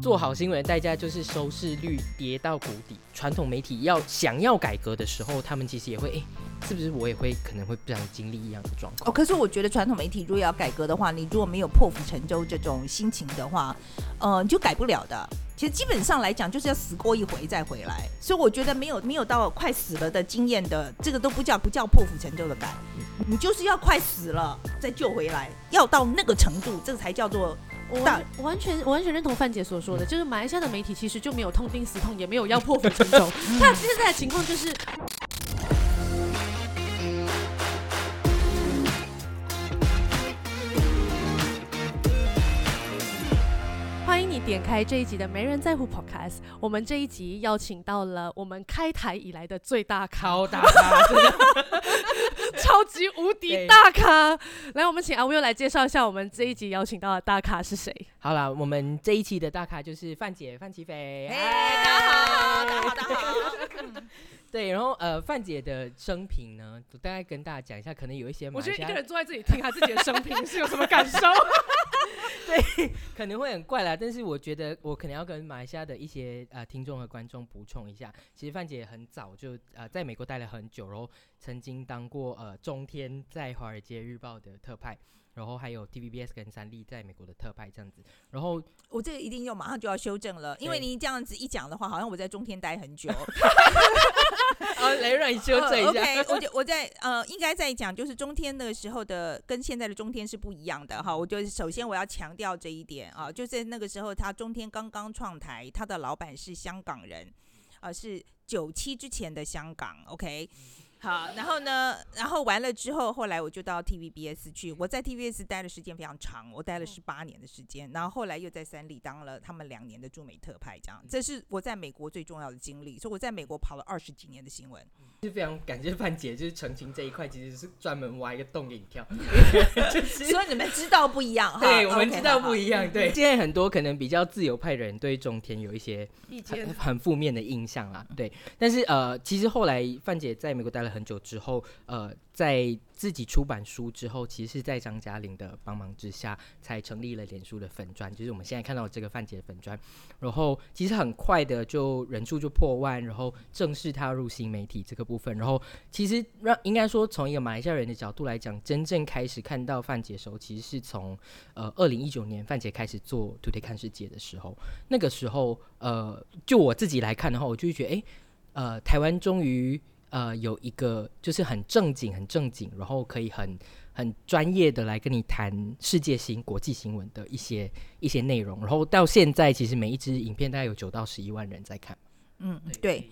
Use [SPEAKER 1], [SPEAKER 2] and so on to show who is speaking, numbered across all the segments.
[SPEAKER 1] 做好新闻的代价就是收视率跌到谷底。传统媒体要想要改革的时候，他们其实也会，哎，是不是我也会可能会不想经历一样的状况？
[SPEAKER 2] 哦，可是我觉得传统媒体如果要改革的话，你如果没有破釜沉舟这种心情的话，呃，你就改不了的。其实基本上来讲，就是要死过一回再回来。所以我觉得没有没有到快死了的经验的，这个都不叫不叫破釜沉舟的改。你就是要快死了再救回来，要到那个程度，这个才叫做。
[SPEAKER 3] 我完全完全认同范姐所说的，就是马来西亚的媒体其实就没有痛定思痛，也没有要破釜沉舟。他现在的情况就是，点开这一集的《没人在乎》Podcast。我们这一集邀请到了我们开台以来的最大
[SPEAKER 1] 咖，大咖。
[SPEAKER 3] 超级无敌大咖，来，我们请阿 Will 来介绍一下我们这一集邀请到的大咖是谁。
[SPEAKER 1] 好了，我们这一期的大咖就是范姐范琪飞。
[SPEAKER 2] 大家好，大家好，大家好。
[SPEAKER 1] 对，然后呃，范姐的生平呢，我大概跟大家讲一下，可能有一些，
[SPEAKER 3] 我觉得一个人坐在这里听她自己的生平是有什么感受？
[SPEAKER 1] 对，可能会很怪啦，但是我觉得我可能要跟马来西亚的一些呃听众和观众补充一下，其实范姐很早就呃在美国待了很久，然后曾经当过呃中天在华尔街日报的特派。然后还有 TVBS 跟三立在美国的特派这样子，然后
[SPEAKER 2] 我这个一定要马上就要修正了，因为你这样子一讲的话，好像我在中天待很久。
[SPEAKER 1] 啊，来让你修正一下。
[SPEAKER 2] OK，我就我在呃，应该在讲就是中天那个时候的跟现在的中天是不一样的哈。我就首先我要强调这一点啊，就在那个时候，他中天刚刚创台，他的老板是香港人，啊，是九七之前的香港。OK。好，然后呢？然后完了之后，后来我就到 TVBS 去。我在 TVBS 待的时间非常长，我待了十八年的时间。然后后来又在三立当了他们两年的驻美特派，这样。这是我在美国最重要的经历。所以我在美国跑了二十几年的新闻。
[SPEAKER 1] 是非常感谢范姐，就是澄清这一块其实是专门挖一个洞给你跳。
[SPEAKER 2] 所以你们知道不一样哈，
[SPEAKER 1] 对我们知道不一样。对，现在很多可能比较自由派的人对中田有一些很很负面的印象啦。对，但是呃，其实后来范姐在美国待了。很久之后，呃，在自己出版书之后，其实是在张嘉玲的帮忙之下，才成立了脸书的粉砖，就是我们现在看到这个范姐粉砖。然后其实很快的就人数就破万，然后正式踏入新媒体这个部分。然后其实让应该说从一个马来西亚人的角度来讲，真正开始看到范姐的时候，其实是从呃二零一九年范姐开始做 Today 看世界的时候。那个时候，呃，就我自己来看的话，我就会觉得，哎，呃，台湾终于。呃，有一个就是很正经、很正经，然后可以很很专业的来跟你谈世界新国际新闻的一些一些内容，然后到现在其实每一支影片大概有九到十一万人在看。
[SPEAKER 2] 嗯，对。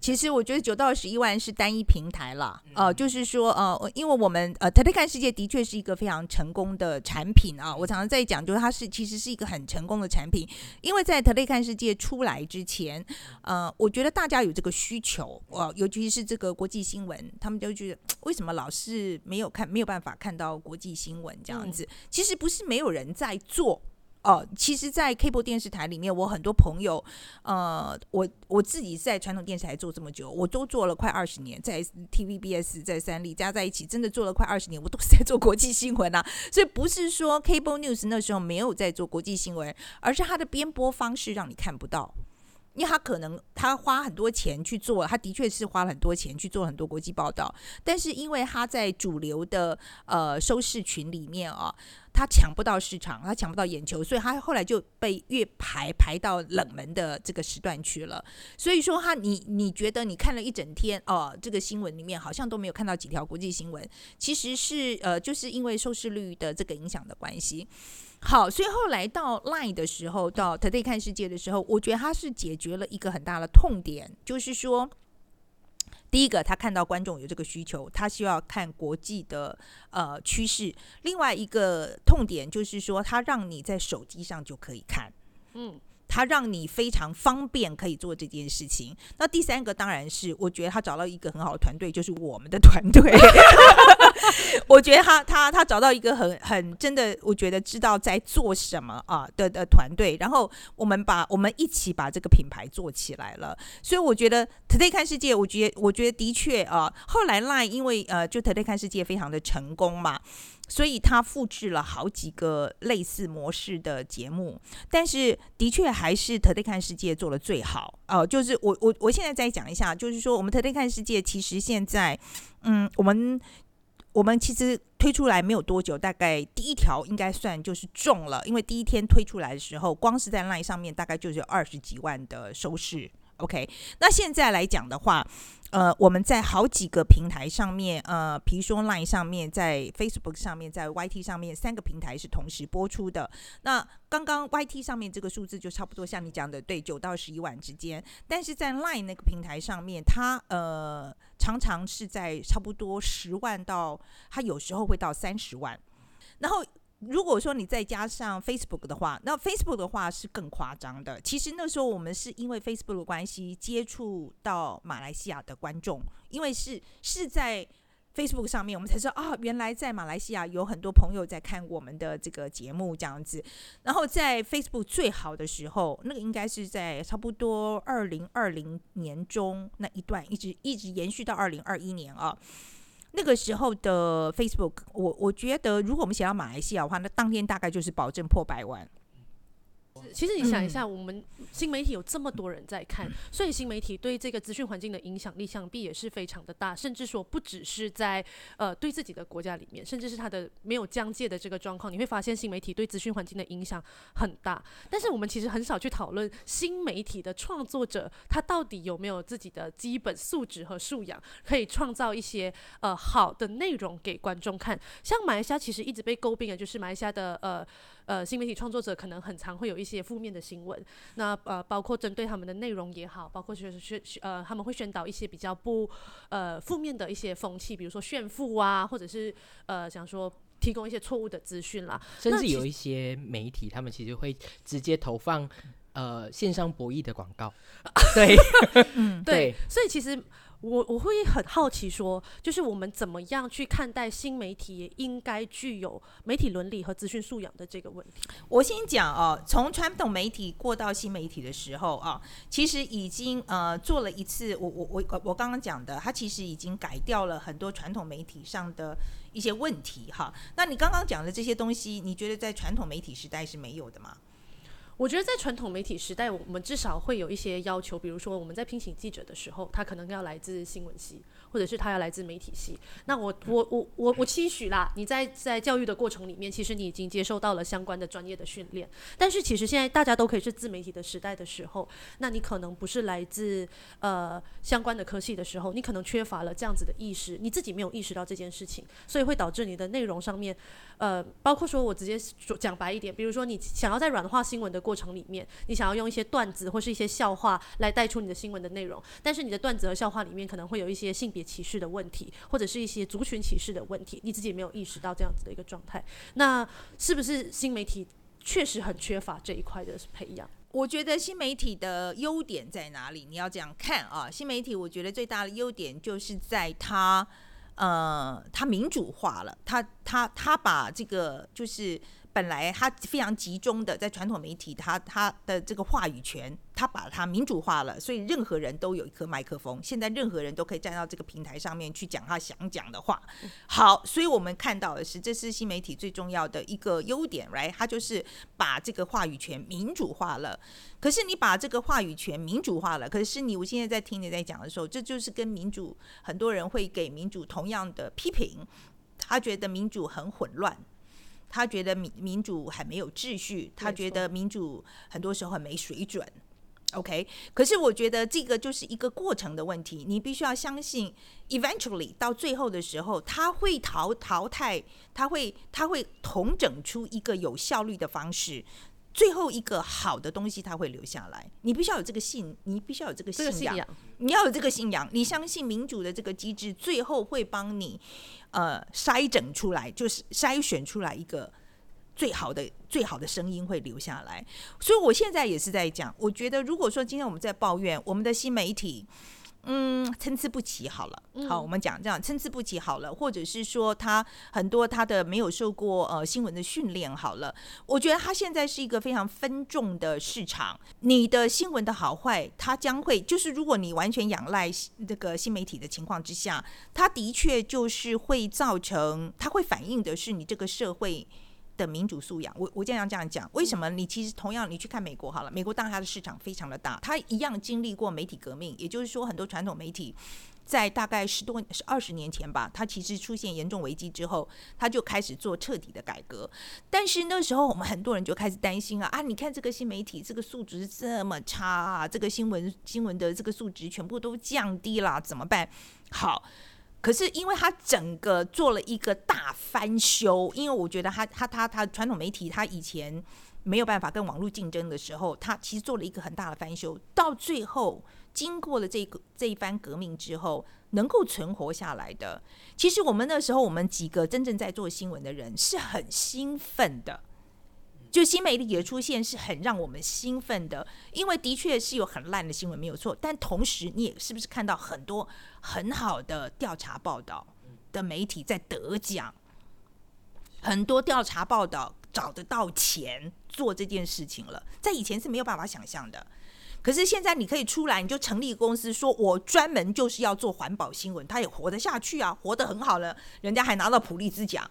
[SPEAKER 2] 其实我觉得九到十一万是单一平台了，呃，就是说，呃，因为我们呃，Today 看世界的确是一个非常成功的产品啊。我常常在讲，就是它是其实是一个很成功的产品，因为在 Today 看世界出来之前，呃，我觉得大家有这个需求，呃，尤其是这个国际新闻，他们就觉得为什么老是没有看，没有办法看到国际新闻这样子？其实不是没有人在做。哦，其实，在 cable 电视台里面，我很多朋友，呃，我我自己在传统电视台做这么久，我都做了快二十年，在 TVBS 在三立加在一起，真的做了快二十年，我都是在做国际新闻啊。所以不是说 cable news 那时候没有在做国际新闻，而是它的编播方式让你看不到。因为他可能他花很多钱去做，他的确是花了很多钱去做很多国际报道，但是因为他在主流的呃收视群里面啊，他抢不到市场，他抢不到眼球，所以他后来就被越排排到冷门的这个时段去了。所以说他你你觉得你看了一整天哦，这个新闻里面好像都没有看到几条国际新闻，其实是呃就是因为收视率的这个影响的关系。好，所以后来到 Line 的时候，到 Today 看世界的时候，我觉得他是解决了一个很大的痛点，就是说，第一个他看到观众有这个需求，他需要看国际的呃趋势；另外一个痛点就是说，他让你在手机上就可以看，嗯。他让你非常方便可以做这件事情。那第三个当然是，我觉得他找到一个很好的团队，就是我们的团队。我觉得他他他找到一个很很真的，我觉得知道在做什么啊的的团队，然后我们把我们一起把这个品牌做起来了。所以我觉得 Today 看世界，我觉得我觉得的确啊，后来 Line 因为呃就 Today 看世界非常的成功嘛。所以他复制了好几个类似模式的节目，但是的确还是 Today 看世界做的最好哦。就是我我我现在再讲一下，就是说我们 Today 看世界其实现在，嗯，我们我们其实推出来没有多久，大概第一条应该算就是中了，因为第一天推出来的时候，光是在 LINE 上面大概就是有二十几万的收视。OK，那现在来讲的话。呃，我们在好几个平台上面，呃，比如说 Line 上面，在 Facebook 上面，在 YT 上面，三个平台是同时播出的。那刚刚 YT 上面这个数字就差不多像你讲的，对，九到十一万之间。但是在 Line 那个平台上面，它呃常常是在差不多十万到，它有时候会到三十万，然后。如果说你再加上 Facebook 的话，那 Facebook 的话是更夸张的。其实那时候我们是因为 Facebook 的关系接触到马来西亚的观众，因为是是在 Facebook 上面，我们才知道啊，原来在马来西亚有很多朋友在看我们的这个节目这样子。然后在 Facebook 最好的时候，那个应该是在差不多二零二零年中那一段，一直一直延续到二零二一年啊。那个时候的 Facebook，我我觉得，如果我们想要马来西亚的话，那当天大概就是保证破百万。
[SPEAKER 3] 其实你想一下，我们新媒体有这么多人在看，所以新媒体对这个资讯环境的影响力，想必也是非常的大。甚至说，不只是在呃对自己的国家里面，甚至是它的没有疆界的这个状况，你会发现新媒体对资讯环境的影响很大。但是我们其实很少去讨论新媒体的创作者，他到底有没有自己的基本素质和素养，可以创造一些呃好的内容给观众看。像马来西亚其实一直被诟病的就是马来西亚的呃。呃，新媒体创作者可能很常会有一些负面的新闻，那呃，包括针对他们的内容也好，包括就是宣呃，他们会宣导一些比较不呃负面的一些风气，比如说炫富啊，或者是呃想说提供一些错误的资讯啦，
[SPEAKER 1] 甚至有一些媒体，他们其实会直接投放呃线上博弈的广告，对，
[SPEAKER 3] 嗯，对，所以其实。我我会很好奇，说就是我们怎么样去看待新媒体应该具有媒体伦理和资讯素养的这个问题。
[SPEAKER 2] 我先讲哦，从传统媒体过到新媒体的时候啊，其实已经呃做了一次，我我我我刚刚讲的，它其实已经改掉了很多传统媒体上的一些问题哈。那你刚刚讲的这些东西，你觉得在传统媒体时代是没有的吗？
[SPEAKER 3] 我觉得在传统媒体时代，我们至少会有一些要求，比如说我们在聘请记者的时候，他可能要来自新闻系。或者是他要来自媒体系，那我我我我我期许啦，你在在教育的过程里面，其实你已经接受到了相关的专业的训练。但是其实现在大家都可以是自媒体的时代的时候，那你可能不是来自呃相关的科系的时候，你可能缺乏了这样子的意识，你自己没有意识到这件事情，所以会导致你的内容上面，呃，包括说我直接说讲白一点，比如说你想要在软化新闻的过程里面，你想要用一些段子或是一些笑话来带出你的新闻的内容，但是你的段子和笑话里面可能会有一些性别。歧视的问题，或者是一些族群歧视的问题，你自己没有意识到这样子的一个状态，那是不是新媒体确实很缺乏这一块的培养？
[SPEAKER 2] 我觉得新媒体的优点在哪里？你要这样看啊，新媒体我觉得最大的优点就是在它，呃，它民主化了，它它它把这个就是本来他非常集中的在传统媒体，他他的这个话语权。他把它民主化了，所以任何人都有一颗麦克风。现在任何人都可以站到这个平台上面去讲他想讲的话。好，所以我们看到的是，这是新媒体最重要的一个优点，right？它就是把这个话语权民主化了。可是你把这个话语权民主化了，可是你我现在在听你在讲的时候，这就是跟民主很多人会给民主同样的批评。他觉得民主很混乱，他觉得民民主很没有秩序，他觉得民主很多时候很没水准。OK，可是我觉得这个就是一个过程的问题，你必须要相信，eventually 到最后的时候，他会淘淘汰，他会他会统整出一个有效率的方式，最后一个好的东西它会留下来。你必须要有这个信，你必须要有这个信仰，你要有这个信仰，你相信民主的这个机制最后会帮你呃筛整出来，就是筛选出来一个。最好的最好的声音会留下来，所以我现在也是在讲，我觉得如果说今天我们在抱怨我们的新媒体，嗯，参差不齐好了。好，我们讲这样参差不齐好了，或者是说他很多他的没有受过呃新闻的训练好了。我觉得他现在是一个非常分众的市场，你的新闻的好坏，它将会就是如果你完全仰赖这个新媒体的情况之下，它的确就是会造成，它会反映的是你这个社会。的民主素养，我我经常这样讲，为什么？你其实同样，你去看美国好了，美国当然它的市场非常的大，它一样经历过媒体革命，也就是说，很多传统媒体在大概十多、二十年前吧，它其实出现严重危机之后，它就开始做彻底的改革。但是那时候，我们很多人就开始担心啊啊！你看这个新媒体这个素质这么差啊，这个新闻新闻的这个素质全部都降低了，怎么办？好。可是，因为他整个做了一个大翻修，因为我觉得他他他他传统媒体他以前没有办法跟网络竞争的时候，他其实做了一个很大的翻修，到最后经过了这个这一番革命之后，能够存活下来的，其实我们那时候我们几个真正在做新闻的人是很兴奋的。就新媒体的出现是很让我们兴奋的，因为的确是有很烂的新闻没有错，但同时你也是不是看到很多很好的调查报道的媒体在得奖，很多调查报道找得到钱做这件事情了，在以前是没有办法想象的，可是现在你可以出来，你就成立公司，说我专门就是要做环保新闻，他也活得下去啊，活得很好了，人家还拿到普利兹奖。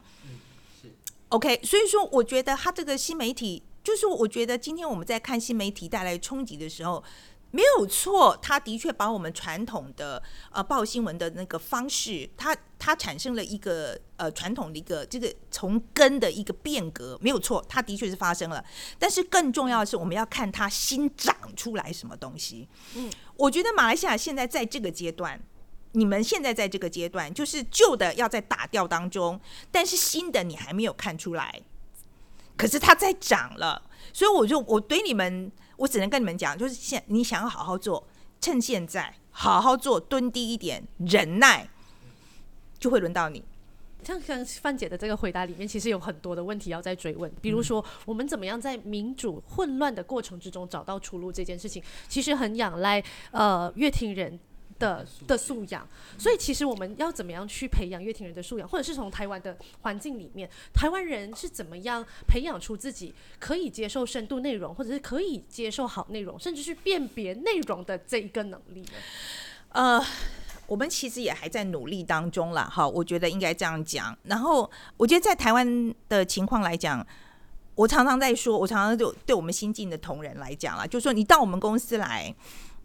[SPEAKER 2] OK，所以说我觉得他这个新媒体，就是我觉得今天我们在看新媒体带来冲击的时候，没有错，他的确把我们传统的呃报新闻的那个方式，它它产生了一个呃传统的一个这个从根的一个变革，没有错，它的确是发生了。但是更重要的是，我们要看它新长出来什么东西。嗯，我觉得马来西亚现在在这个阶段。你们现在在这个阶段，就是旧的要在打掉当中，但是新的你还没有看出来，可是它在涨了，所以我就我对你们，我只能跟你们讲，就是现你想要好好做，趁现在好好做，蹲低一点，忍耐，就会轮到你。
[SPEAKER 3] 像像范姐的这个回答里面，其实有很多的问题要再追问，比如说我们怎么样在民主混乱的过程之中找到出路这件事情，其实很仰赖呃乐听人。的的素养，所以其实我们要怎么样去培养乐听人的素养，或者是从台湾的环境里面，台湾人是怎么样培养出自己可以接受深度内容，或者是可以接受好内容，甚至是辨别内容的这一个能力呢？
[SPEAKER 2] 呃，我们其实也还在努力当中啦。哈，我觉得应该这样讲。然后，我觉得在台湾的情况来讲，我常常在说，我常常就对我们新进的同仁来讲啦，就说你到我们公司来，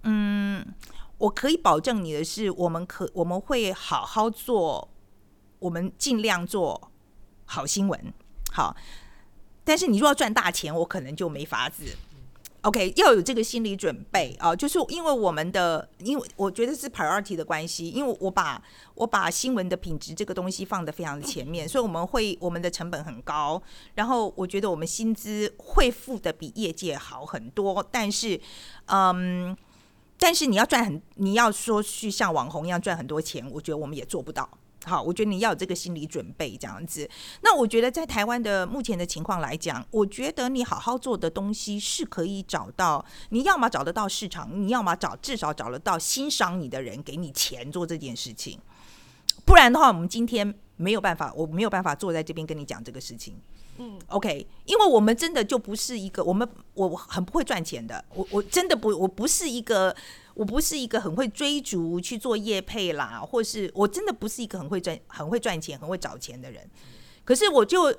[SPEAKER 2] 嗯。我可以保证你的是，我们可我们会好好做，我们尽量做好新闻，好。但是你若要赚大钱，我可能就没法子。OK，要有这个心理准备啊，就是因为我们的，因为我觉得是 priority 的关系，因为我把我把新闻的品质这个东西放得非常的前面，所以我们会我们的成本很高，然后我觉得我们薪资会付的比业界好很多，但是，嗯。但是你要赚很，你要说去像网红一样赚很多钱，我觉得我们也做不到。好，我觉得你要有这个心理准备，这样子。那我觉得在台湾的目前的情况来讲，我觉得你好好做的东西是可以找到，你要么找得到市场，你要么找至少找得到欣赏你的人给你钱做这件事情。不然的话，我们今天没有办法，我没有办法坐在这边跟你讲这个事情。嗯，OK，因为我们真的就不是一个，我们我很不会赚钱的，我我真的不，我不是一个，我不是一个很会追逐去做业配啦，或是我真的不是一个很会赚、很会赚钱、很会找钱的人。可是我就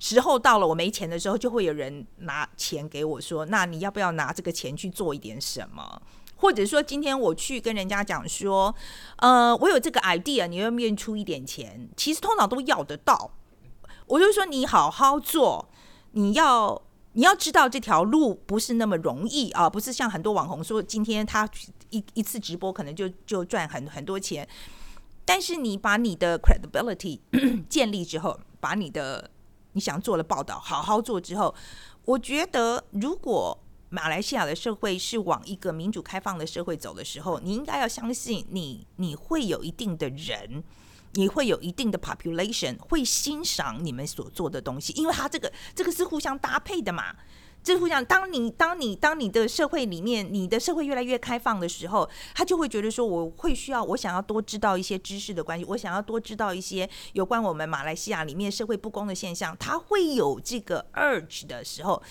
[SPEAKER 2] 时候到了，我没钱的时候，就会有人拿钱给我说：“那你要不要拿这个钱去做一点什么？”或者说今天我去跟人家讲说：“呃，我有这个 idea，你愿不愿意出一点钱？”其实通常都要得到。我就说你好好做，你要你要知道这条路不是那么容易啊，不是像很多网红说今天他一一次直播可能就就赚很很多钱，但是你把你的 credibility 建立之后，把你的你想做的报道好好做之后，我觉得如果马来西亚的社会是往一个民主开放的社会走的时候，你应该要相信你你会有一定的人。你会有一定的 population 会欣赏你们所做的东西，因为它这个这个是互相搭配的嘛。这互相，当你当你当你的社会里面，你的社会越来越开放的时候，他就会觉得说，我会需要，我想要多知道一些知识的关系，我想要多知道一些有关我们马来西亚里面社会不公的现象，他会有这个 urge 的时候，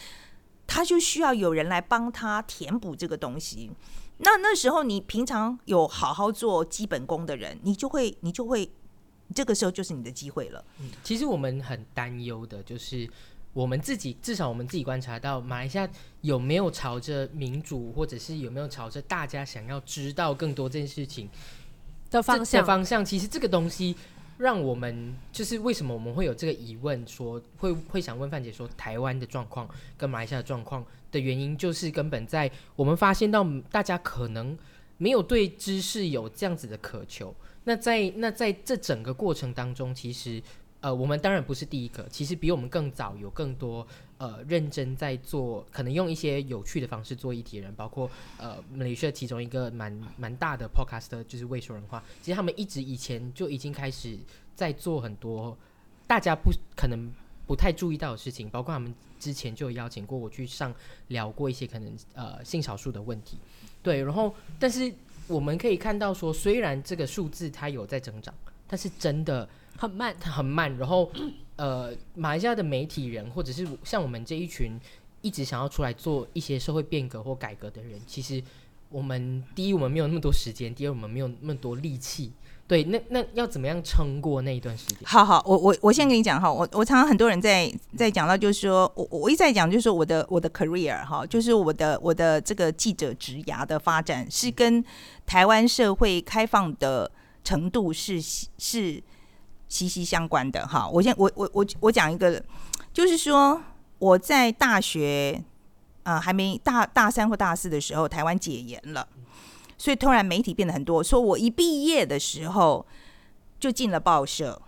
[SPEAKER 2] 他就需要有人来帮他填补这个东西。那那时候你平常有好好做基本功的人，你就会你就会，这个时候就是你的机会了。
[SPEAKER 1] 嗯，其实我们很担忧的就是。我们自己至少我们自己观察到，马来西亚有没有朝着民主，或者是有没有朝着大家想要知道更多这件事情
[SPEAKER 3] 的方向？
[SPEAKER 1] 方向其实这个东西让我们就是为什么我们会有这个疑问，说会会想问范姐说台湾的状况跟马来西亚的状况的原因，就是根本在我们发现到大家可能没有对知识有这样子的渴求。那在那在这整个过程当中，其实。呃，我们当然不是第一个，其实比我们更早有更多呃认真在做，可能用一些有趣的方式做议题的人，包括呃美学其中一个蛮蛮大的 podcast 就是未说人话，其实他们一直以前就已经开始在做很多大家不可能不太注意到的事情，包括他们之前就邀请过我去上聊过一些可能呃性少数的问题，对，然后但是我们可以看到说，虽然这个数字它有在增长，但是真的。
[SPEAKER 3] 很慢，它
[SPEAKER 1] 很慢。然后，呃，马来西亚的媒体人，或者是像我们这一群一直想要出来做一些社会变革或改革的人，其实我们第一，我们没有那么多时间；第二，我们没有那么多力气。对，那那要怎么样撑过那一段时间？
[SPEAKER 2] 好好，我我我先跟你讲哈，我我常常很多人在在讲到，就是说我我一再讲，就是说我的我的 career 哈，就是我的我的这个记者职涯的发展，是跟台湾社会开放的程度是是。息息相关的哈，我先我我我我讲一个，就是说我在大学啊还没大大三或大四的时候，台湾解严了，所以突然媒体变得很多。说我一毕业的时候就进了报社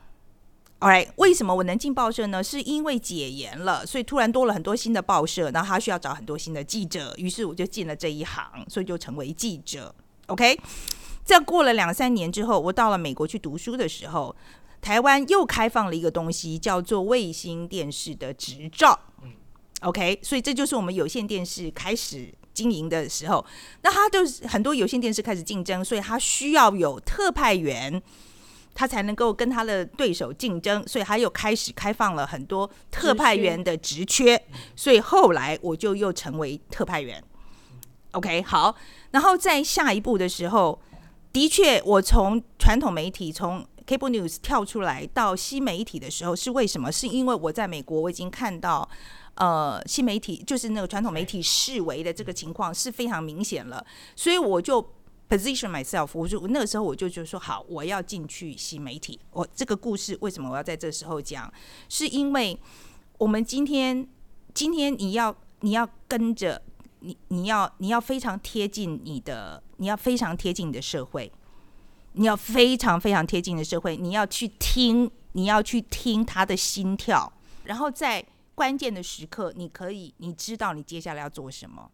[SPEAKER 2] ，right？为什么我能进报社呢？是因为解严了，所以突然多了很多新的报社，然后他需要找很多新的记者，于是我就进了这一行，所以就成为记者。OK，在过了两三年之后，我到了美国去读书的时候。台湾又开放了一个东西，叫做卫星电视的执照。OK，所以这就是我们有线电视开始经营的时候。那他就是很多有线电视开始竞争，所以他需要有特派员，他才能够跟他的对手竞争。所以他又开始开放了很多特派员的职缺。所以后来我就又成为特派员。OK，好，然后在下一步的时候，的确我从传统媒体从 Cable News 跳出来到新媒体的时候是为什么？是因为我在美国，我已经看到，呃，新媒体就是那个传统媒体视为的这个情况是非常明显了，所以我就 position myself，我就那个时候我就觉得说，好，我要进去新媒体。我这个故事为什么我要在这时候讲？是因为我们今天，今天你要你要跟着你，你要你要非常贴近你的，你要非常贴近你的社会。你要非常非常贴近的社会，你要去听，你要去听他的心跳，然后在关键的时刻，你可以，你知道你接下来要做什么。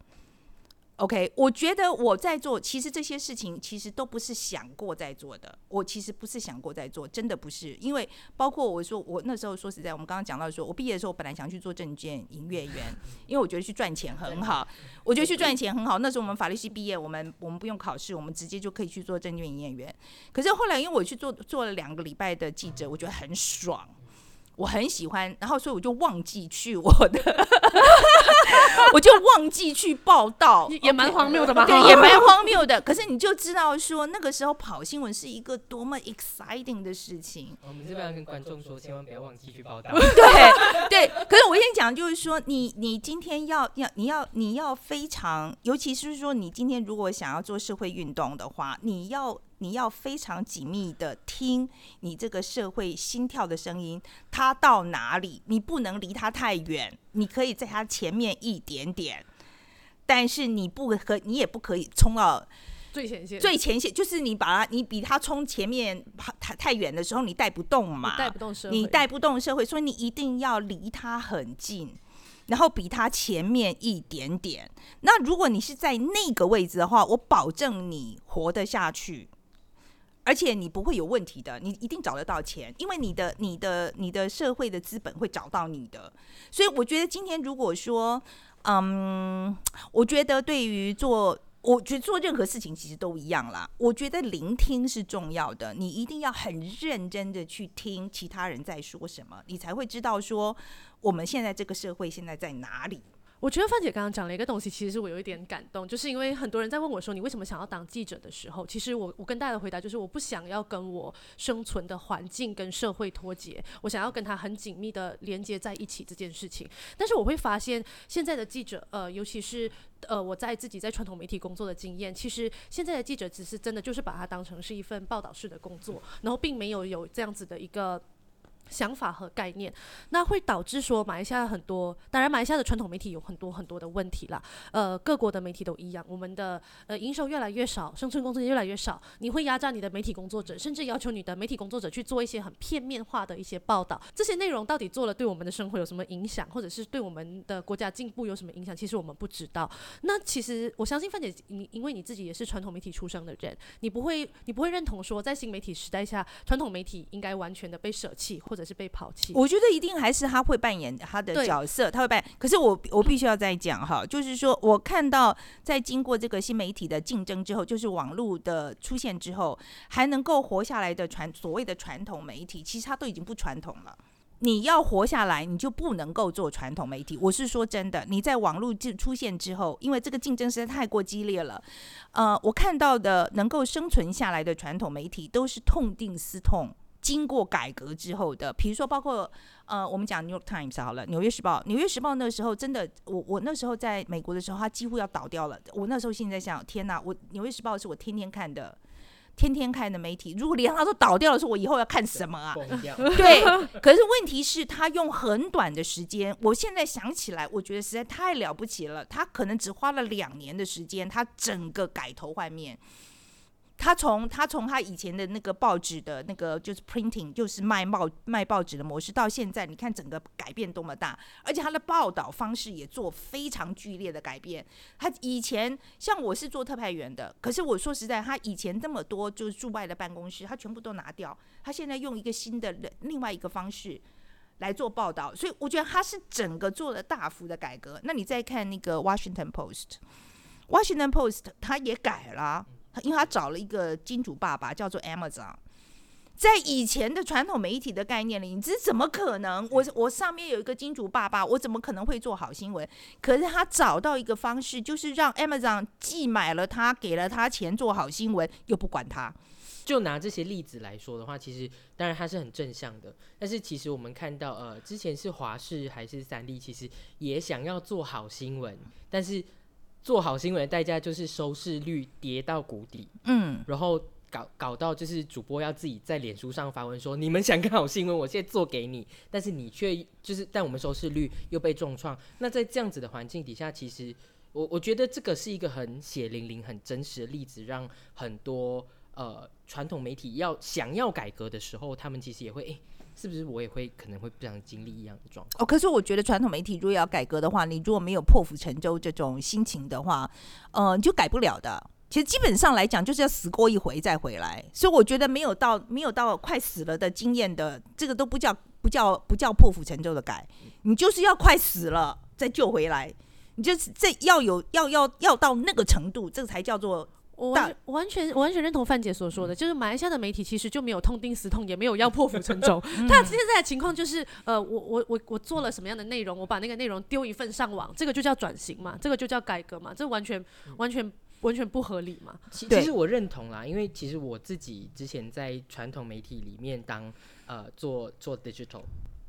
[SPEAKER 2] OK，我觉得我在做，其实这些事情其实都不是想过在做的。我其实不是想过在做，真的不是。因为包括我说，我那时候说实在，我们刚刚讲到说，我毕业的时候，我本来想去做证券营业员，因为我觉得去赚钱很好。我觉得去赚钱很好。那时候我们法律系毕业，我们我们不用考试，我们直接就可以去做证券营业员。可是后来，因为我去做做了两个礼拜的记者，我觉得很爽。我很喜欢，然后所以我就忘记去我的，我就忘记去报道，
[SPEAKER 3] 也蛮荒谬的吧？
[SPEAKER 2] 对，也蛮荒谬的。可是你就知道说，那个时候跑新闻是一个多么 exciting 的事情。
[SPEAKER 1] 我们这边要跟观众说，千万不要忘记去报道。
[SPEAKER 2] 对对，可是我先讲，就是说，你你今天要要你要你要非常，尤其是说，你今天如果想要做社会运动的话，你要。你要非常紧密的听你这个社会心跳的声音，它到哪里？你不能离它太远，你可以在它前面一点点，但是你不可，你也不可以冲到
[SPEAKER 3] 最前线。
[SPEAKER 2] 最前线就是你把它，你比它冲前面太太远的时候，你带不动嘛，
[SPEAKER 3] 带不动社会，
[SPEAKER 2] 你带不动社会，所以你一定要离它很近。然后比他前面一点点。那如果你是在那个位置的话，我保证你活得下去。而且你不会有问题的，你一定找得到钱，因为你的、你的、你的社会的资本会找到你的。所以我觉得今天如果说嗯，我觉得对于做。我觉得做任何事情其实都一样啦。我觉得聆听是重要的，你一定要很认真的去听其他人在说什么，你才会知道说我们现在这个社会现在在哪里。
[SPEAKER 3] 我觉得范姐刚刚讲了一个东西，其实是我有一点感动，就是因为很多人在问我说你为什么想要当记者的时候，其实我我跟大家的回答就是我不想要跟我生存的环境跟社会脱节，我想要跟他很紧密的连接在一起这件事情。但是我会发现现在的记者，呃，尤其是呃我在自己在传统媒体工作的经验，其实现在的记者只是真的就是把它当成是一份报道式的工作，然后并没有有这样子的一个。想法和概念，那会导致说马来西亚很多，当然马来西亚的传统媒体有很多很多的问题啦。呃，各国的媒体都一样，我们的呃营收越来越少，生存空间越来越少，你会压榨你的媒体工作者，甚至要求你的媒体工作者去做一些很片面化的一些报道。这些内容到底做了对我们的生活有什么影响，或者是对我们的国家进步有什么影响？其实我们不知道。那其实我相信范姐，你因为你自己也是传统媒体出生的人，你不会你不会认同说在新媒体时代下，传统媒体应该完全的被舍弃，或者。是被抛弃，
[SPEAKER 2] 我觉得一定还是他会扮演他的角色，他会扮演。可是我我必须要再讲哈，就是说我看到在经过这个新媒体的竞争之后，就是网络的出现之后，还能够活下来的传所谓的传统媒体，其实它都已经不传统了。你要活下来，你就不能够做传统媒体。我是说真的，你在网络就出现之后，因为这个竞争实在太过激烈了。呃，我看到的能够生存下来的传统媒体，都是痛定思痛。经过改革之后的，比如说包括呃，我们讲《New York Times》好了，《纽约时报》。《纽约时报》那时候真的，我我那时候在美国的时候，它几乎要倒掉了。我那时候现在想，天哪！我《纽约时报》是我天天看的，天天看的媒体。如果连它都倒掉了，说我以后要看什么啊？对。可是问题是，他用很短的时间，我现在想起来，我觉得实在太了不起了。他可能只花了两年的时间，他整个改头换面。他从他从他以前的那个报纸的那个就是 printing，就是卖报卖报纸的模式，到现在你看整个改变多么大，而且他的报道方式也做非常剧烈的改变。他以前像我是做特派员的，可是我说实在，他以前这么多就是驻外的办公室，他全部都拿掉，他现在用一个新的另外一个方式来做报道，所以我觉得他是整个做了大幅的改革。那你再看那个 Washington Post，Washington Post 他也改了。因为他找了一个金主爸爸，叫做 Amazon，在以前的传统媒体的概念里，你这怎么可能？我我上面有一个金主爸爸，我怎么可能会做好新闻？可是他找到一个方式，就是让 Amazon 既买了他，给了他钱做好新闻，又不管他。
[SPEAKER 1] 就拿这些例子来说的话，其实当然它是很正向的，但是其实我们看到，呃，之前是华视还是三立，其实也想要做好新闻，但是。做好新闻的代价就是收视率跌到谷底，嗯，然后搞搞到就是主播要自己在脸书上发文说，你们想看好新闻，我现在做给你，但是你却就是但我们收视率又被重创。那在这样子的环境底下，其实我我觉得这个是一个很血淋淋、很真实的例子，让很多呃传统媒体要想要改革的时候，他们其实也会诶。是不是我也会可能会不想经历一样的状况？
[SPEAKER 2] 哦，可是我觉得传统媒体如果要改革的话，你如果没有破釜沉舟这种心情的话，呃，你就改不了的。其实基本上来讲，就是要死过一回再回来。所以我觉得没有到没有到快死了的经验的，这个都不叫不叫不叫破釜沉舟的改。你就是要快死了再救回来，你就是这要有要要要到那个程度，这才叫做。
[SPEAKER 3] 我完完全完全认同范姐所说的，就是马来西亚的媒体其实就没有痛定思痛，也没有要破釜沉舟。他现在的情况就是，呃，我我我我做了什么样的内容，我把那个内容丢一份上网，这个就叫转型嘛，这个就叫改革嘛，这完全完全完全不合理嘛。
[SPEAKER 1] 其实我认同啦，因为其实我自己之前在传统媒体里面当呃做做 digital，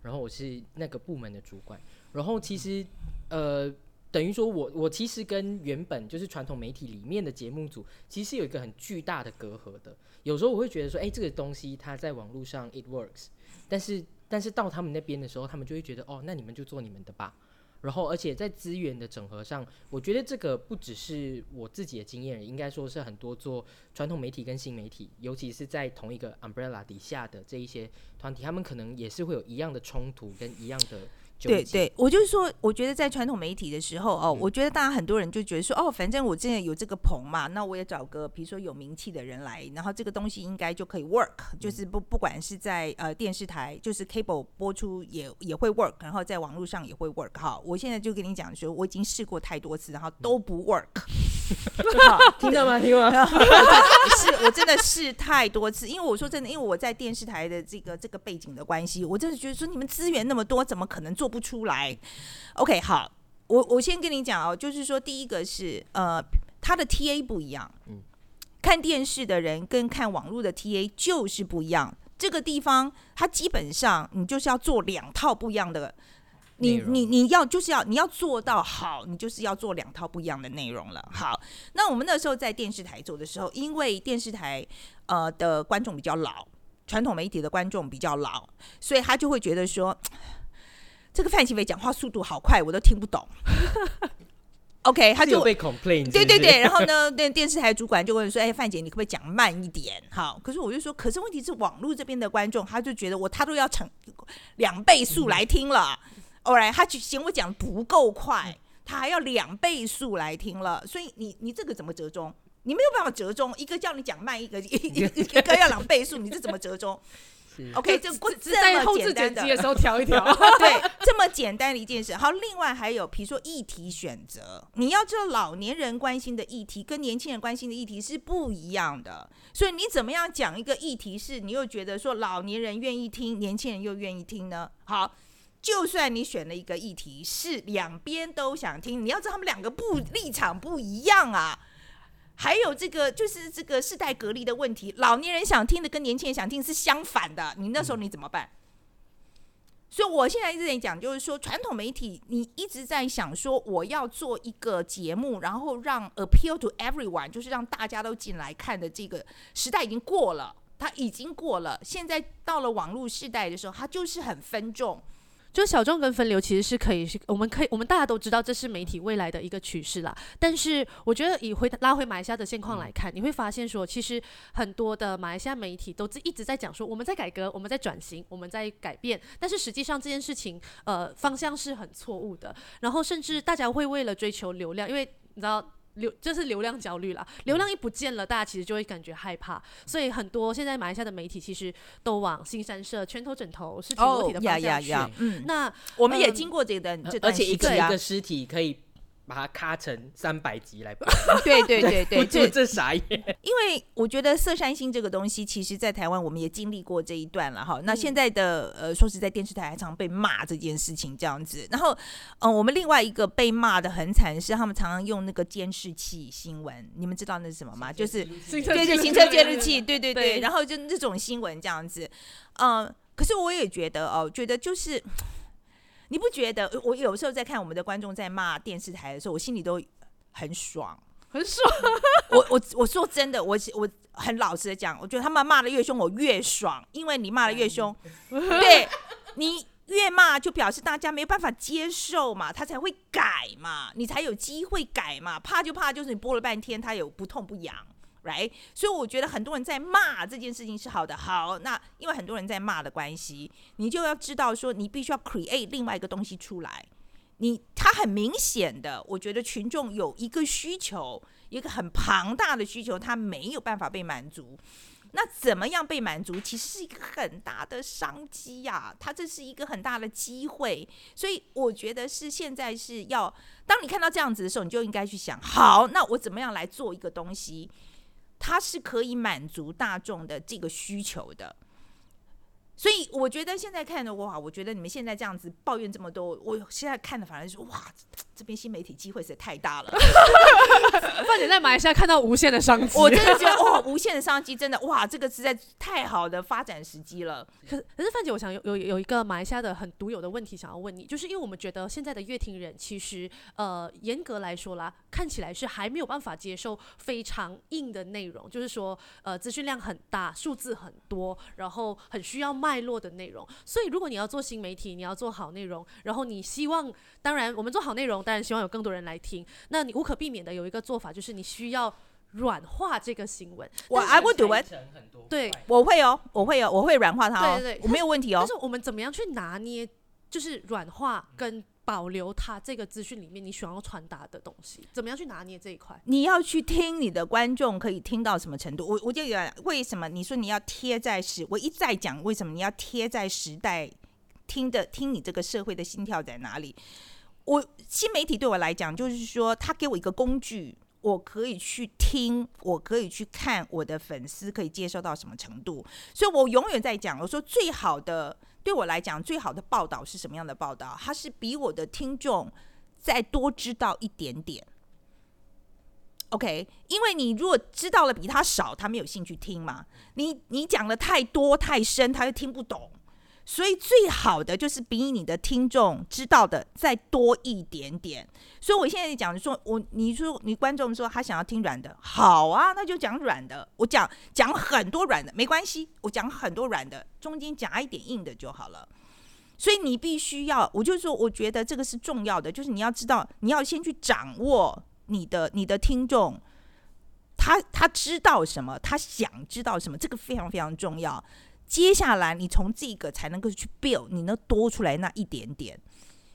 [SPEAKER 1] 然后我是那个部门的主管，然后其实呃。等于说，我我其实跟原本就是传统媒体里面的节目组，其实有一个很巨大的隔阂的。有时候我会觉得说，哎，这个东西它在网络上 it works，但是但是到他们那边的时候，他们就会觉得，哦，那你们就做你们的吧。然后而且在资源的整合上，我觉得这个不只是我自己的经验，应该说是很多做传统媒体跟新媒体，尤其是在同一个 umbrella 底下的这一些团体，他们可能也是会有一样的冲突跟一样的。
[SPEAKER 2] 对对，我就是说，我觉得在传统媒体的时候哦，我觉得大家很多人就觉得说，哦，反正我真的有这个棚嘛，那我也找个比如说有名气的人来，然后这个东西应该就可以 work，就是不不管是在呃电视台，就是 cable 播出也也会 work，然后在网络上也会 work。哈，我现在就跟你讲说，我已经试过太多次，然后都不 work。
[SPEAKER 1] 听到吗？听到吗？
[SPEAKER 2] 是我真的试太多次，因为我说真的，因为我在电视台的这个这个背景的关系，我真的觉得说你们资源那么多，怎么可能做不出来？OK，好，我我先跟你讲哦，就是说第一个是呃，他的 TA 不一样，嗯，看电视的人跟看网络的 TA 就是不一样，这个地方它基本上你就是要做两套不一样的。你你你要就是要你要做到好，你就是要做两套不一样的内容了。好，那我们那时候在电视台做的时候，因为电视台呃的观众比较老，传统媒体的观众比较老，所以他就会觉得说，这个范奇伟讲话速度好快，我都听不懂。OK，他就
[SPEAKER 1] 被 complain。
[SPEAKER 2] 对对对，然后呢，电电视台主管就问说：“哎，范姐，你可不可以讲慢一点？”好，可是我就说，可是问题是网络这边的观众，他就觉得我他都要成两倍速来听了。偶然他嫌我讲不够快，他还要两倍速来听了，所以你你这个怎么折中？你没有办法折中，一个叫你讲慢，一个一一个要两倍速，你这怎么折中？OK，这
[SPEAKER 3] 只在后置剪辑的时候调一调，
[SPEAKER 2] 对，这么简单的一件事。好，另外还有，比如说议题选择，你要知道老年人关心的议题跟年轻人关心的议题是不一样的，所以你怎么样讲一个议题是，你又觉得说老年人愿意听，年轻人又愿意听呢？好。就算你选了一个议题是两边都想听，你要知道他们两个不立场不一样啊。还有这个就是这个世代隔离的问题，老年人想听的跟年轻人想听是相反的，你那时候你怎么办？所以我现在一直在讲，就是说传统媒体你一直在想说我要做一个节目，然后让 appeal to everyone，就是让大家都进来看的这个时代已经过了，它已经过了。现在到了网络时代的时候，它就是很分众。
[SPEAKER 3] 就小众跟分流其实是可以，是我们可以，我们大家都知道这是媒体未来的一个趋势啦。但是我觉得以回拉回马来西亚的现况来看，你会发现说，其实很多的马来西亚媒体都一直在讲说，我们在改革，我们在转型，我们在改变。但是实际上这件事情，呃，方向是很错误的。然后甚至大家会为了追求流量，因为你知道。流就是流量焦虑了，流量一不见了，大家其实就会感觉害怕，所以很多现在马来西亚的媒体其实都往新三社、拳头枕头是体媒体的方向去。嗯，那
[SPEAKER 2] 我们也经过这段，
[SPEAKER 1] 而且一个一个尸体可以。把它咔成三百集来播，
[SPEAKER 2] 对对对对，
[SPEAKER 1] 这这傻眼。
[SPEAKER 2] 因为我觉得色山星这个东西，其实，在台湾我们也经历过这一段了哈。那现在的呃，说实在，电视台还常被骂这件事情这样子。然后，嗯，我们另外一个被骂的很惨是，他们常常用那个监视器新闻，你们知道那是什么吗？就是对对，行车监视器，对对对。然后就这种新闻这样子，嗯，可是我也觉得哦，觉得就是。你不觉得我有时候在看我们的观众在骂电视台的时候，我心里都很爽，
[SPEAKER 3] 很爽。
[SPEAKER 2] 我我我说真的，我我很老实的讲，我觉得他们骂的越凶，我越爽，因为你骂的越凶，对你越骂就表示大家没有办法接受嘛，他才会改嘛，你才有机会改嘛。怕就怕就是你播了半天，他有不痛不痒。right，所以我觉得很多人在骂这件事情是好的。好，那因为很多人在骂的关系，你就要知道说，你必须要 create 另外一个东西出来。你他很明显的，我觉得群众有一个需求，一个很庞大的需求，他没有办法被满足。那怎么样被满足？其实是一个很大的商机呀，它这是一个很大的机会。所以我觉得是现在是要，当你看到这样子的时候，你就应该去想，好，那我怎么样来做一个东西？它是可以满足大众的这个需求的，所以我觉得现在看的哇，我觉得你们现在这样子抱怨这么多，我现在看的反而是哇。这边新媒体机会实在太大了，
[SPEAKER 3] 范姐在马来西亚看到无限的商机，
[SPEAKER 2] 我真的觉得哇，无限的商机真的哇，这个实在太好的发展时机了。
[SPEAKER 3] 可可是范姐，我想有有有一个马来西亚的很独有的问题想要问你，就是因为我们觉得现在的乐听人其实呃严格来说啦，看起来是还没有办法接受非常硬的内容，就是说呃资讯量很大，数字很多，然后很需要脉络的内容。所以如果你要做新媒体，你要做好内容，然后你希望，当然我们做好内容。当然希望有更多人来听，那你无可避免的有一个做法，就是你需要软化这个新闻。
[SPEAKER 2] 我 I would do it。
[SPEAKER 3] 对，
[SPEAKER 2] 我会哦，我会哦，我会软化它
[SPEAKER 3] 哦。对对
[SPEAKER 2] 我没有问题哦。
[SPEAKER 3] 但是我们怎么样去拿捏？就是软化跟保留它这个资讯里面你想要传达的东西，怎么样去拿捏这一块？
[SPEAKER 2] 你要去听你的观众可以听到什么程度？我我就讲为什么你说你要贴在时，我一再讲为什么你要贴在时代，听的听你这个社会的心跳在哪里？我新媒体对我来讲，就是说他给我一个工具。我可以去听，我可以去看我的粉丝可以接受到什么程度，所以我永远在讲，我说最好的对我来讲最好的报道是什么样的报道？它是比我的听众再多知道一点点。OK，因为你如果知道了比他少，他没有兴趣听嘛。你你讲的太多太深，他又听不懂。所以最好的就是比你的听众知道的再多一点点。所以我现在讲说，我你说你观众说他想要听软的，好啊，那就讲软的。我讲讲很多软的没关系，我讲很多软的，中间夹一点硬的就好了。所以你必须要，我就说，我觉得这个是重要的，就是你要知道，你要先去掌握你的你的听众，他他知道什么，他想知道什么，这个非常非常重要。接下来，你从这个才能够去 build，你能多出来那一点点，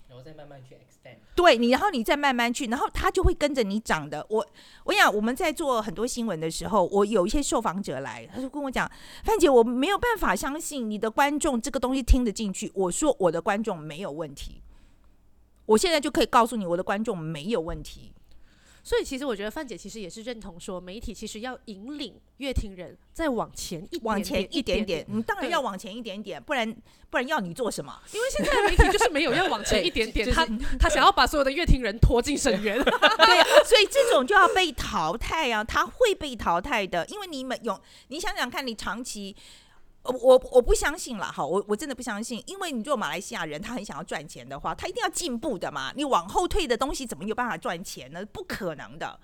[SPEAKER 1] 然后再慢慢去 extend。
[SPEAKER 2] 对你，然后你再慢慢去，然后他就会跟着你长的。我，我想我们在做很多新闻的时候，我有一些受访者来，他就跟我讲：“范姐，我没有办法相信你的观众这个东西听得进去。”我说：“我的观众没有问题，我现在就可以告诉你，我的观众没有问题。”
[SPEAKER 3] 所以其实我觉得范姐其实也是认同说，媒体其实要引领乐听人再往前一
[SPEAKER 2] 往前
[SPEAKER 3] 一点
[SPEAKER 2] 点，你当然要往前一点点，不然不然要你做什么？
[SPEAKER 3] 因为现在媒体就是没有要往前一点点，他他想要把所有的乐听人拖进深渊。
[SPEAKER 2] 对，所以这种就要被淘汰啊，他会被淘汰的，因为你们有，你想想看，你长期。我我不相信了哈，我我真的不相信，因为你做马来西亚人，他很想要赚钱的话，他一定要进步的嘛。你往后退的东西怎么有办法赚钱呢？不可能的。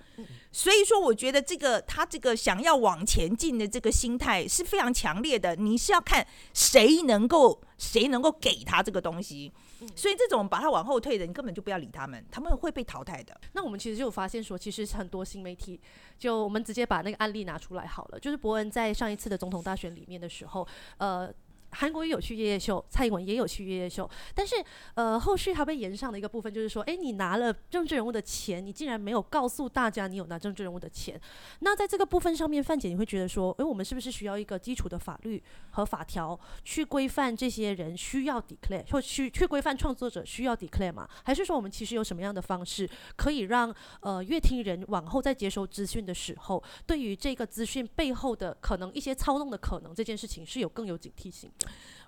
[SPEAKER 2] 所以说，我觉得这个他这个想要往前进的这个心态是非常强烈的。你是要看谁能够谁能够给他这个东西。所以这种把他往后退的，你根本就不要理他们，他们会被淘汰的。
[SPEAKER 3] 那我们其实就有发现说，其实很多新媒体，就我们直接把那个案例拿出来好了。就是伯恩在上一次的总统大选里面的时候，呃。韩国也有去夜夜秀，蔡英文也有去夜夜秀，但是呃，后续他被延上的一个部分就是说，哎，你拿了政治人物的钱，你竟然没有告诉大家你有拿政治人物的钱。那在这个部分上面，范姐你会觉得说，哎，我们是不是需要一个基础的法律和法条去规范这些人需要 declare，或去去规范创作者需要 declare 吗？还是说我们其实有什么样的方式可以让呃乐听人往后在接收资讯的时候，对于这个资讯背后的可能一些操弄的可能这件事情是有更有警惕性？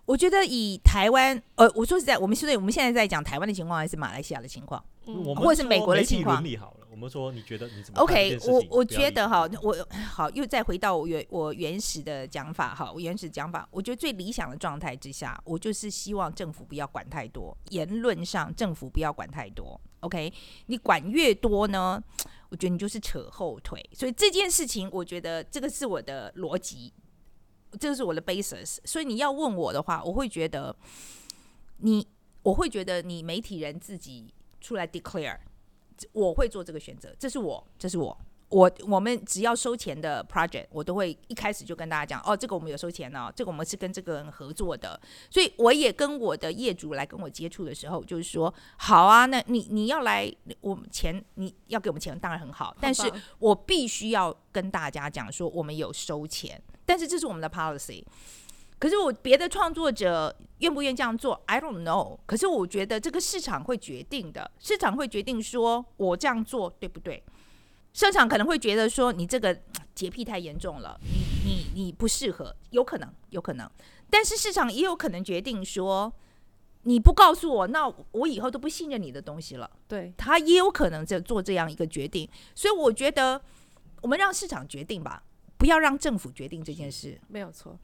[SPEAKER 2] 我觉得以台湾，呃，我说实在，我们现在我们现在在讲台湾的情况，还是马来西亚的情况，
[SPEAKER 4] 嗯，
[SPEAKER 2] 或者是美国的情况。
[SPEAKER 4] 好了，我们说你觉得你怎么
[SPEAKER 2] ？OK，我我觉得哈，我好又再回到我原我原始的讲法哈，我原始讲法，我觉得最理想的状态之下，我就是希望政府不要管太多，言论上政府不要管太多。OK，你管越多呢，我觉得你就是扯后腿。所以这件事情，我觉得这个是我的逻辑。这个是我的 basis，所以你要问我的话，我会觉得你，我会觉得你媒体人自己出来 declare，我会做这个选择，这是我，这是我，我我们只要收钱的 project，我都会一开始就跟大家讲，哦，这个我们有收钱哦，这个我们是跟这个人合作的，所以我也跟我的业主来跟我接触的时候，就是说，好啊，那你你要来，我们钱你要给我们钱，当然很好，但是我必须要跟大家讲说，我们有收钱。但是这是我们的 policy，可是我别的创作者愿不愿意这样做，I don't know。可是我觉得这个市场会决定的，市场会决定说我这样做对不对？市场可能会觉得说你这个 洁癖太严重了，你你你不适合，有可能有可能。但是市场也有可能决定说你不告诉我，那我以后都不信任你的东西了。
[SPEAKER 3] 对，
[SPEAKER 2] 他也有可能在做这样一个决定。所以我觉得我们让市场决定吧。不要让政府决定这件事，
[SPEAKER 3] 没有错。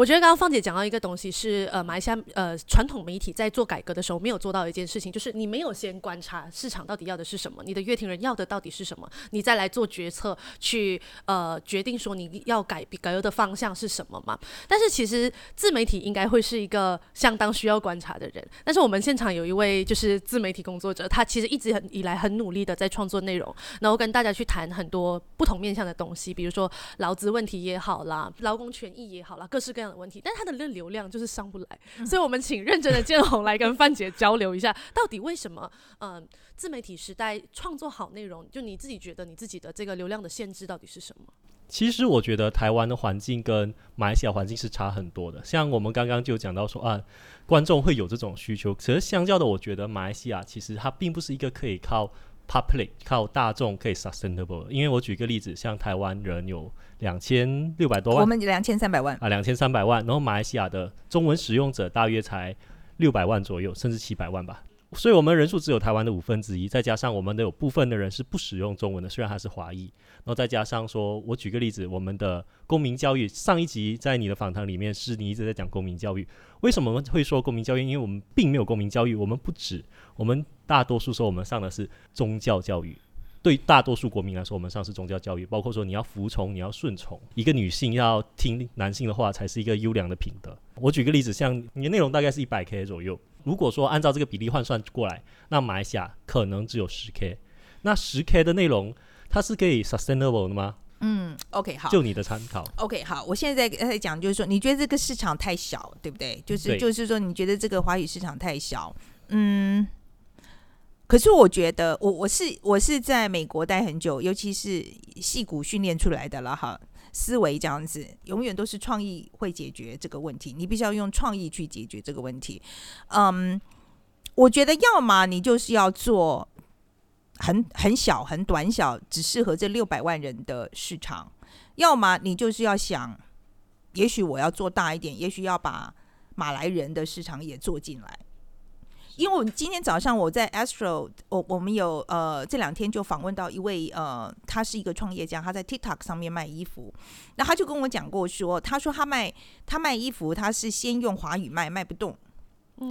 [SPEAKER 3] 我觉得刚刚芳姐讲到一个东西是，呃，马来西亚呃传统媒体在做改革的时候没有做到一件事情，就是你没有先观察市场到底要的是什么，你的乐听人要的到底是什么，你再来做决策，去呃决定说你要改改革的方向是什么嘛？但是其实自媒体应该会是一个相当需要观察的人。但是我们现场有一位就是自媒体工作者，他其实一直很以来很努力的在创作内容，然后跟大家去谈很多不同面向的东西，比如说劳资问题也好啦，劳工权益也好啦，各式各样。量的问题，但他的那流量就是上不来，所以我们请认真的建宏来跟范姐交流一下，到底为什么？嗯，自媒体时代创作好内容，就你自己觉得你自己的这个流量的限制到底是什么？
[SPEAKER 4] 其实我觉得台湾的环境跟马来西亚环境是差很多的。像我们刚刚就讲到说啊，观众会有这种需求，可是相较的，我觉得马来西亚其实它并不是一个可以靠 public 靠大众可以 sustainable。因为我举个例子，像台湾人有两千六百多万，
[SPEAKER 2] 我们两千三百万
[SPEAKER 4] 啊，两千三百万，然后马来西亚的中文使用者大约才六百万左右，甚至七百万吧。所以，我们人数只有台湾的五分之一，再加上我们的有部分的人是不使用中文的，虽然他是华裔。然后再加上说，我举个例子，我们的公民教育，上一集在你的访谈里面是你一直在讲公民教育。为什么我们会说公民教育？因为我们并没有公民教育，我们不止，我们大多数时候我们上的是宗教教育。对大多数国民来说，我们上是宗教教育，包括说你要服从，你要顺从，一个女性要听男性的话，才是一个优良的品德。我举个例子，像你的内容大概是一百 K 左右。如果说按照这个比例换算过来，那马来西亚可能只有十 K。那十 K 的内容，它是可以 sustainable 的吗？
[SPEAKER 2] 嗯，OK，好，
[SPEAKER 4] 就你的参考。
[SPEAKER 2] OK，好，我现在在在讲，就是说，你觉得这个市场太小，对不对？就是就是说，你觉得这个华语市场太小，嗯。可是我觉得，我我是我是在美国待很久，尤其是戏骨训练出来的了哈。思维这样子，永远都是创意会解决这个问题。你必须要用创意去解决这个问题。嗯，我觉得要么你就是要做很很小、很短小，只适合这六百万人的市场；要么你就是要想，也许我要做大一点，也许要把马来人的市场也做进来。因为我今天早上我在 Astro，我我们有呃这两天就访问到一位呃，他是一个创业家，他在 TikTok 上面卖衣服，那他就跟我讲过说，他说他卖他卖衣服，他是先用华语卖，卖不动，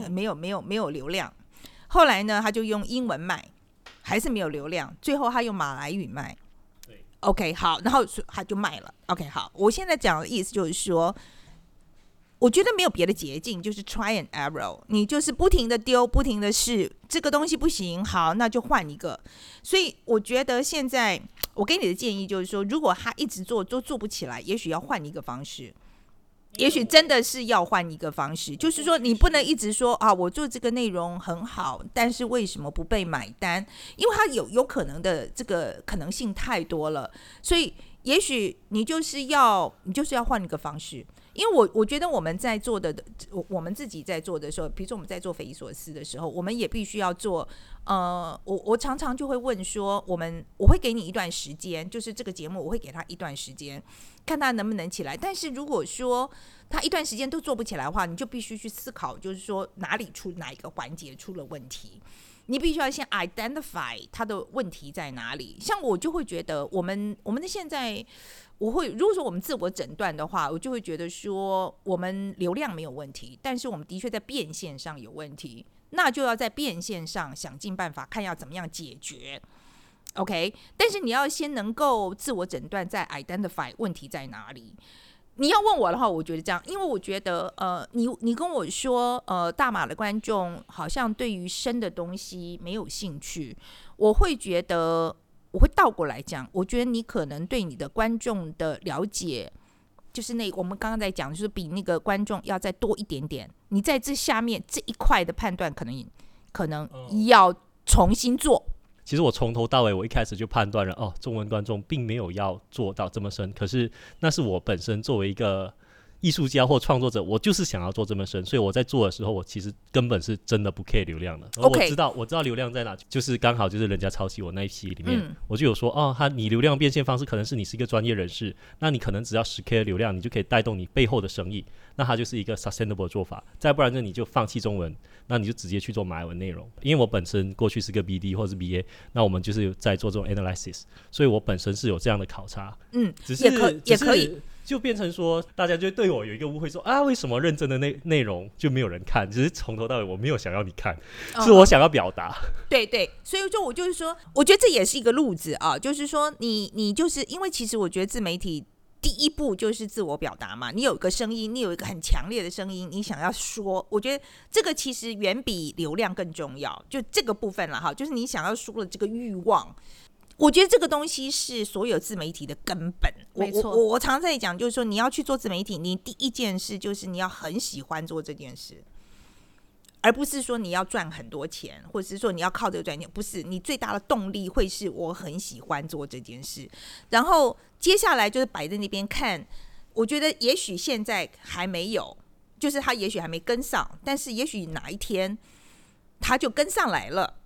[SPEAKER 2] 没有没有没有流量，后来呢他就用英文卖，还是没有流量，最后他用马来语卖，OK 好，然后他就卖了，OK 好，我现在讲的意思就是说。我觉得没有别的捷径，就是 try and error。你就是不停的丢，不停的试，这个东西不行，好，那就换一个。所以我觉得现在我给你的建议就是说，如果他一直做都做不起来，也许要换一个方式。也许真的是要换一个方式，就是说你不能一直说啊，我做这个内容很好，但是为什么不被买单？因为它有有可能的这个可能性太多了，所以也许你就是要你就是要换一个方式。因为我我觉得我们在做的，我我们自己在做的时候，比如说我们在做匪夷所思的时候，我们也必须要做。呃，我我常常就会问说，我们我会给你一段时间，就是这个节目我会给他一段时间，看他能不能起来。但是如果说他一段时间都做不起来的话，你就必须去思考，就是说哪里出哪一个环节出了问题。你必须要先 identify 他的问题在哪里。像我就会觉得，我们我们的现在，我会如果说我们自我诊断的话，我就会觉得说，我们流量没有问题，但是我们的确在变现上有问题，那就要在变现上想尽办法，看要怎么样解决。OK，但是你要先能够自我诊断，再 identify 问题在哪里。你要问我的话，我觉得这样，因为我觉得，呃，你你跟我说，呃，大马的观众好像对于深的东西没有兴趣，我会觉得，我会倒过来讲，我觉得你可能对你的观众的了解，就是那我们刚刚在讲，就是比那个观众要再多一点点，你在这下面这一块的判断，可能可能要重新做。
[SPEAKER 4] 其实我从头到尾，我一开始就判断了，哦，中文观众并没有要做到这么深。可是那是我本身作为一个。艺术家或创作者，我就是想要做这么深，所以我在做的时候，我其实根本是真的不 care 流量的。我知道，我知道流量在哪，就是刚好就是人家抄袭我那一批里面，我就有说，哦，他你流量变现方式可能是你是一个专业人士，那你可能只要十 k 流量，你就可以带动你背后的生意，那它就是一个 sustainable 做法。再不然呢，你就放弃中文，那你就直接去做马来文内容。因为我本身过去是个 BD 或者是 BA，那我们就是在做这种 analysis，所以我本身是有这样的考察。
[SPEAKER 2] 嗯，
[SPEAKER 4] 只是也可以。就变成说，大家就对我有一个误会，说啊，为什么认真的内内容就没有人看？只是从头到尾我没有想要你看，是我想要表达。
[SPEAKER 2] 对对，所以说我就是说，我觉得这也是一个路子啊，就是说，你你就是因为其实我觉得自媒体第一步就是自我表达嘛，你有一个声音，你有一个很强烈的声音，你想要说，我觉得这个其实远比流量更重要。就这个部分了哈，就是你想要说的这个欲望。我觉得这个东西是所有自媒体的根本。我
[SPEAKER 3] 没错
[SPEAKER 2] 我我我常在讲，就是说你要去做自媒体，你第一件事就是你要很喜欢做这件事，而不是说你要赚很多钱，或者是说你要靠这个赚钱。不是，你最大的动力会是我很喜欢做这件事。然后接下来就是摆在那边看。我觉得也许现在还没有，就是他也许还没跟上，但是也许哪一天他就跟上来了。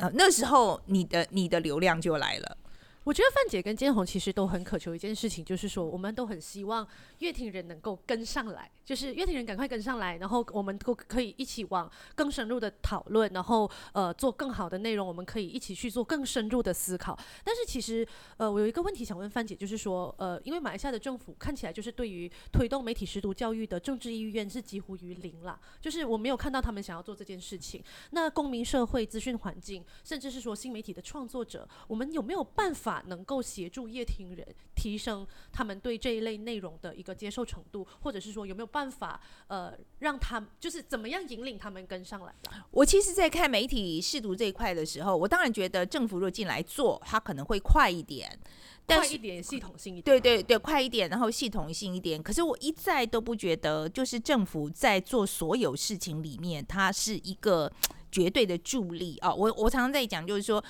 [SPEAKER 2] 呃，那时候你的你的流量就来了。
[SPEAKER 3] 我觉得范姐跟坚宏其实都很渴求一件事情，就是说我们都很希望乐听人能够跟上来，就是乐听人赶快跟上来，然后我们都可以一起往更深入的讨论，然后呃做更好的内容，我们可以一起去做更深入的思考。但是其实呃我有一个问题想问范姐，就是说呃因为马来西亚的政府看起来就是对于推动媒体识读教育的政治意愿是几乎于零啦，就是我没有看到他们想要做这件事情。那公民社会、资讯环境，甚至是说新媒体的创作者，我们有没有办法？能够协助乐听人提升他们对这一类内容的一个接受程度，或者是说有没有办法呃让他就是怎么样引领他们跟上来？
[SPEAKER 2] 我其实，在看媒体试读这一块的时候，我当然觉得政府若进来做，它可能会快一点，
[SPEAKER 3] 快一点，系统性一点。
[SPEAKER 2] 对对对，快一点，然后系统性一点。可是我一再都不觉得，就是政府在做所有事情里面，它是一个绝对的助力啊。我我常常在讲，就是说。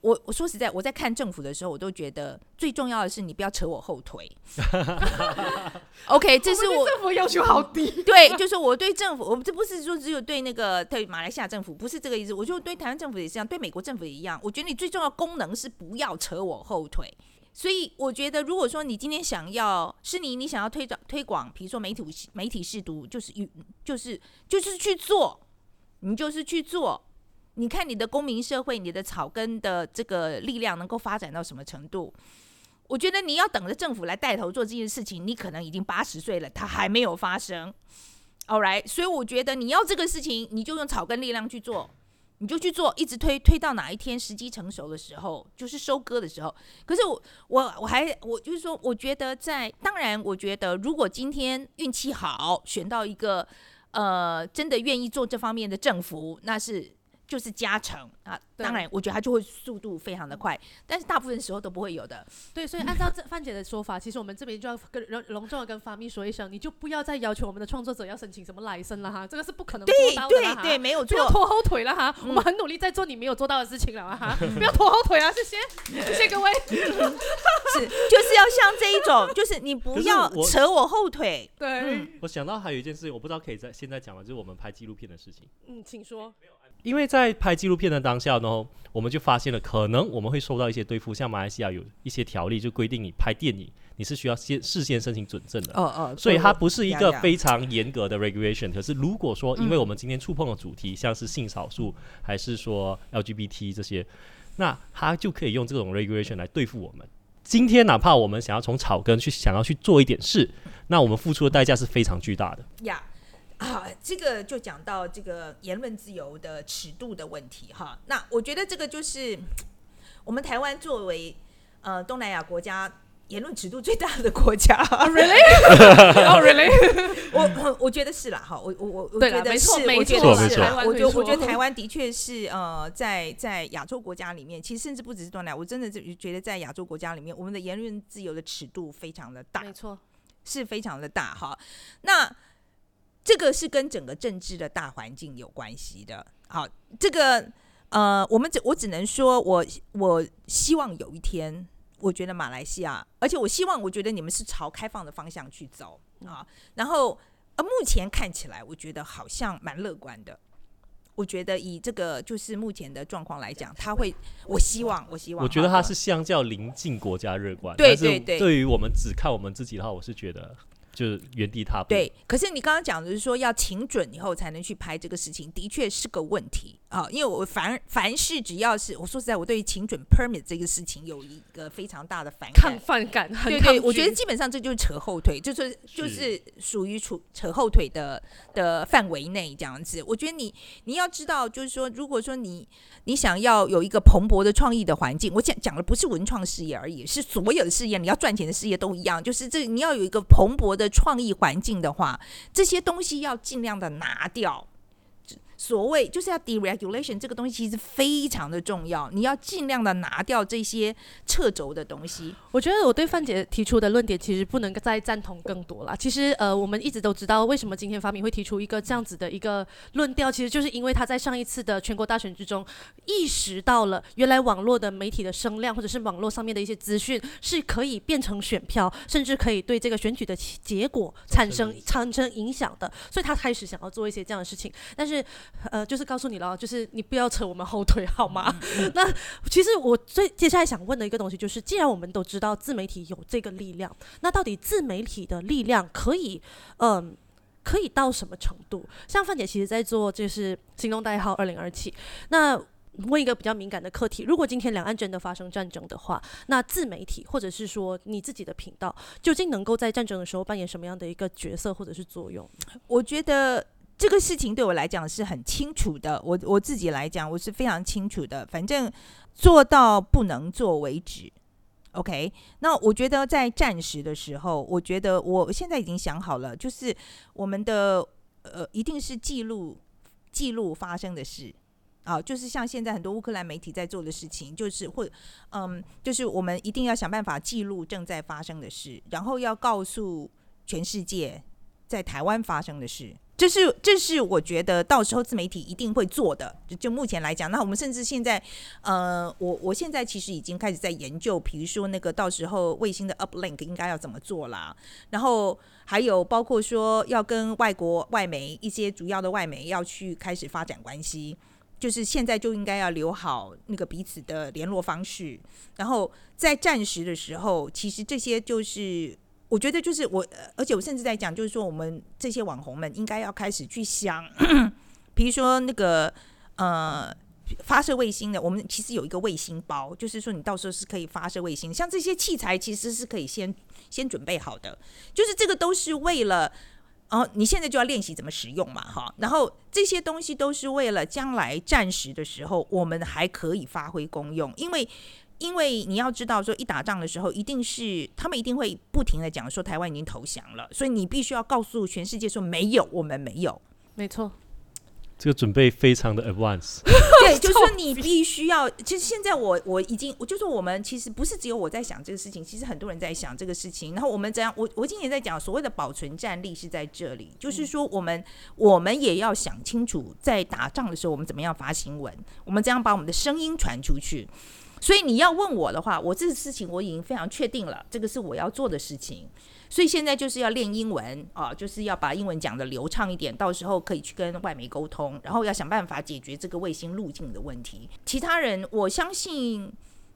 [SPEAKER 2] 我我说实在，我在看政府的时候，我都觉得最重要的是你不要扯我后腿。OK，这是我
[SPEAKER 3] 政府要求好低。
[SPEAKER 2] 对，就是我对政府，我这不是说只有对那个对马来西亚政府，不是这个意思。我就对台湾政府也是这样，对美国政府也一样。我觉得你最重要功能是不要扯我后腿。所以我觉得，如果说你今天想要是你，你想要推广推广，比如说媒体媒体试读，就是与就是就是去做，你就是去做。你看你的公民社会，你的草根的这个力量能够发展到什么程度？我觉得你要等着政府来带头做这件事情，你可能已经八十岁了，它还没有发生。All right，所以我觉得你要这个事情，你就用草根力量去做，你就去做，一直推推到哪一天时机成熟的时候，就是收割的时候。可是我我我还我就是说，我觉得在当然，我觉得如果今天运气好，选到一个呃真的愿意做这方面的政府，那是。就是加成啊，当然，我觉得它就会速度非常的快，但是大部分时候都不会有的。
[SPEAKER 3] 对，所以按照这范姐的说法，其实我们这边就要跟隆隆重的跟发咪说一声，你就不要再要求我们的创作者要申请什么来生了哈，这个是不可能做到的
[SPEAKER 2] 哈。对对对，没有错，
[SPEAKER 3] 不要拖后腿了哈，我们很努力在做你没有做到的事情了哈，不要拖后腿啊，谢谢，谢谢各位。
[SPEAKER 2] 是，就是要像这一种，就是你不要扯我后腿。
[SPEAKER 3] 对，
[SPEAKER 4] 我想到还有一件事情，我不知道可以在现在讲吗？就是我们拍纪录片的事情。
[SPEAKER 3] 嗯，请说。
[SPEAKER 4] 因为在拍纪录片的当下呢，我们就发现了可能我们会收到一些对付，像马来西亚有一些条例就规定你拍电影你是需要先事先申请准证的。
[SPEAKER 2] 哦哦，
[SPEAKER 4] 所以它不是一个非常严格的 regulation。可是如果说因为我们今天触碰的主题像是性少数还是说 LGBT 这些，那它就可以用这种 regulation 来对付我们。今天哪怕我们想要从草根去想要去做一点事，那我们付出的代价是非常巨大的。
[SPEAKER 2] 呀。啊，这个就讲到这个言论自由的尺度的问题哈。那我觉得这个就是我们台湾作为呃东南亚国家言论尺度最大的国家，
[SPEAKER 3] Really？Oh，Really？
[SPEAKER 2] 我我觉得是啦，哈，我我我我
[SPEAKER 3] 觉
[SPEAKER 2] 得是，
[SPEAKER 3] 我
[SPEAKER 2] 觉
[SPEAKER 4] 得是，
[SPEAKER 2] 我觉得我觉得台湾的确是呃，在在亚洲国家里面，其实甚至不只是东南亚，我真的就觉得在亚洲国家里面，我们的言论自由的尺度非常的大，
[SPEAKER 3] 没错，
[SPEAKER 2] 是非常的大哈。那这个是跟整个政治的大环境有关系的。好，这个呃，我们只我只能说，我我希望有一天，我觉得马来西亚，而且我希望，我觉得你们是朝开放的方向去走啊。然后呃，目前看起来，我觉得好像蛮乐观的。我觉得以这个就是目前的状况来讲，他会，我希望，我希望，
[SPEAKER 4] 我觉得他是相较邻近国家乐观。
[SPEAKER 2] 对对对，
[SPEAKER 4] 对于我们只看我们自己的话，我是觉得。就是原地踏步。
[SPEAKER 2] 对，可是你刚刚讲的是说要请准以后才能去拍这个事情，的确是个问题啊。因为我凡凡事只要是我说实在，我对于请准 permit 这个事情有一个非常大的反
[SPEAKER 3] 抗反感。
[SPEAKER 2] 对对，我觉得基本上这就是扯后腿，就是就是属于扯扯后腿的的范围内这样子。我觉得你你要知道，就是说，如果说你你想要有一个蓬勃的创意的环境，我讲讲的不是文创事业而已，是所有的事业，你要赚钱的事业都一样，就是这你要有一个蓬勃的。创意环境的话，这些东西要尽量的拿掉。所谓就是要 deregulation 这个东西其实非常的重要，你要尽量的拿掉这些掣肘的东西。
[SPEAKER 3] 我觉得我对范姐提出的论点其实不能再赞同更多了。其实呃，我们一直都知道为什么今天发明会提出一个这样子的一个论调，其实就是因为他在上一次的全国大选之中意识到了原来网络的媒体的声量或者是网络上面的一些资讯是可以变成选票，甚至可以对这个选举的结果产生产生影响的，所以他开始想要做一些这样的事情，但是。呃，就是告诉你了，就是你不要扯我们后腿，好吗？那其实我最接下来想问的一个东西就是，既然我们都知道自媒体有这个力量，那到底自媒体的力量可以，嗯，可以到什么程度？像范姐其实在做就是行动代号二零二七。那问一个比较敏感的课题：如果今天两岸真的发生战争的话，那自媒体或者是说你自己的频道，究竟能够在战争的时候扮演什么样的一个角色或者是作用？
[SPEAKER 2] 我觉得。这个事情对我来讲是很清楚的，我我自己来讲我是非常清楚的，反正做到不能做为止。OK，那我觉得在战时的时候，我觉得我现在已经想好了，就是我们的呃，一定是记录记录发生的事啊，就是像现在很多乌克兰媒体在做的事情，就是或嗯，就是我们一定要想办法记录正在发生的事，然后要告诉全世界在台湾发生的事。这是这是我觉得到时候自媒体一定会做的。就就目前来讲，那我们甚至现在，呃，我我现在其实已经开始在研究，比如说那个到时候卫星的 uplink 应该要怎么做啦。然后还有包括说要跟外国外媒一些主要的外媒要去开始发展关系，就是现在就应该要留好那个彼此的联络方式。然后在战时的时候，其实这些就是。我觉得就是我，而且我甚至在讲，就是说我们这些网红们应该要开始去想，比如说那个呃发射卫星的，我们其实有一个卫星包，就是说你到时候是可以发射卫星，像这些器材其实是可以先先准备好的，就是这个都是为了，哦，你现在就要练习怎么使用嘛，哈，然后这些东西都是为了将来战时的时候，我们还可以发挥功用，因为。因为你要知道，说一打仗的时候，一定是他们一定会不停的讲说台湾已经投降了，所以你必须要告诉全世界说没有，我们没有。
[SPEAKER 3] 没错，
[SPEAKER 4] 这个准备非常的 advance。
[SPEAKER 2] 对，就是你必须要。其实现在我我已经，我就是我们其实不是只有我在想这个事情，其实很多人在想这个事情。然后我们怎样？我我今年在讲所谓的保存战力是在这里，就是说我们 我们也要想清楚，在打仗的时候我们怎么样发新闻，我们怎样把我们的声音传出去。所以你要问我的话，我这个事情我已经非常确定了，这个是我要做的事情。所以现在就是要练英文啊，就是要把英文讲的流畅一点，到时候可以去跟外媒沟通，然后要想办法解决这个卫星路径的问题。其他人我相信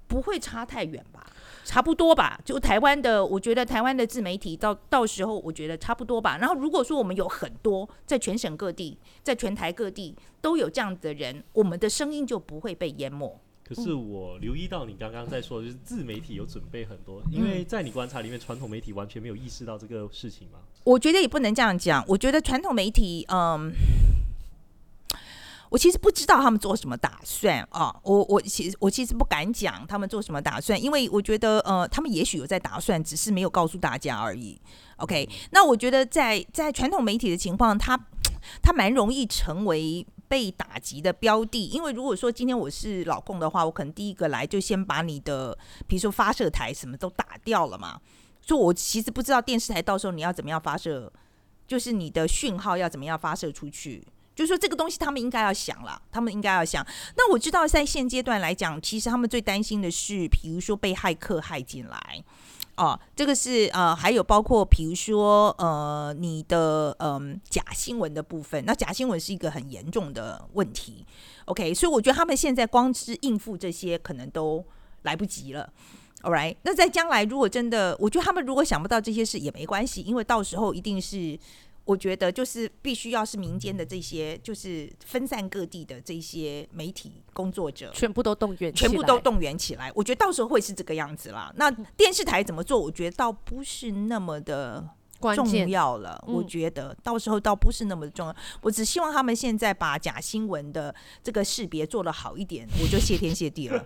[SPEAKER 2] 不会差太远吧，差不多吧。就台湾的，我觉得台湾的自媒体到到时候我觉得差不多吧。然后如果说我们有很多在全省各地，在全台各地都有这样的人，我们的声音就不会被淹没。
[SPEAKER 4] 可是我留意到你刚刚在说，就是自媒体有准备很多，因为在你观察里面，传统媒体完全没有意识到这个事情吗？
[SPEAKER 2] 我觉得也不能这样讲。我觉得传统媒体，嗯，我其实不知道他们做什么打算啊。我我其实我其实不敢讲他们做什么打算，因为我觉得呃，他们也许有在打算，只是没有告诉大家而已。OK，那我觉得在在传统媒体的情况，它它蛮容易成为。被打击的标的，因为如果说今天我是老共的话，我可能第一个来就先把你的，比如说发射台什么都打掉了嘛。所以我其实不知道电视台到时候你要怎么样发射，就是你的讯号要怎么样发射出去。就说这个东西他们应该要想了，他们应该要想。那我知道在现阶段来讲，其实他们最担心的是，比如说被骇客害进来。哦，这个是呃，还有包括比如说呃，你的嗯假新闻的部分，那假新闻是一个很严重的问题。OK，所以我觉得他们现在光是应付这些，可能都来不及了。All right，那在将来如果真的，我觉得他们如果想不到这些事也没关系，因为到时候一定是。我觉得就是必须要是民间的这些，就是分散各地的这些媒体工作者，
[SPEAKER 3] 全部都动员，
[SPEAKER 2] 全部都动员起来。我觉得到时候会是这个样子啦。那电视台怎么做？我觉得倒不是那么的重要了。我觉得到时候倒不是那么重要，我只希望他们现在把假新闻的这个识别做得好一点，我就谢天谢地了。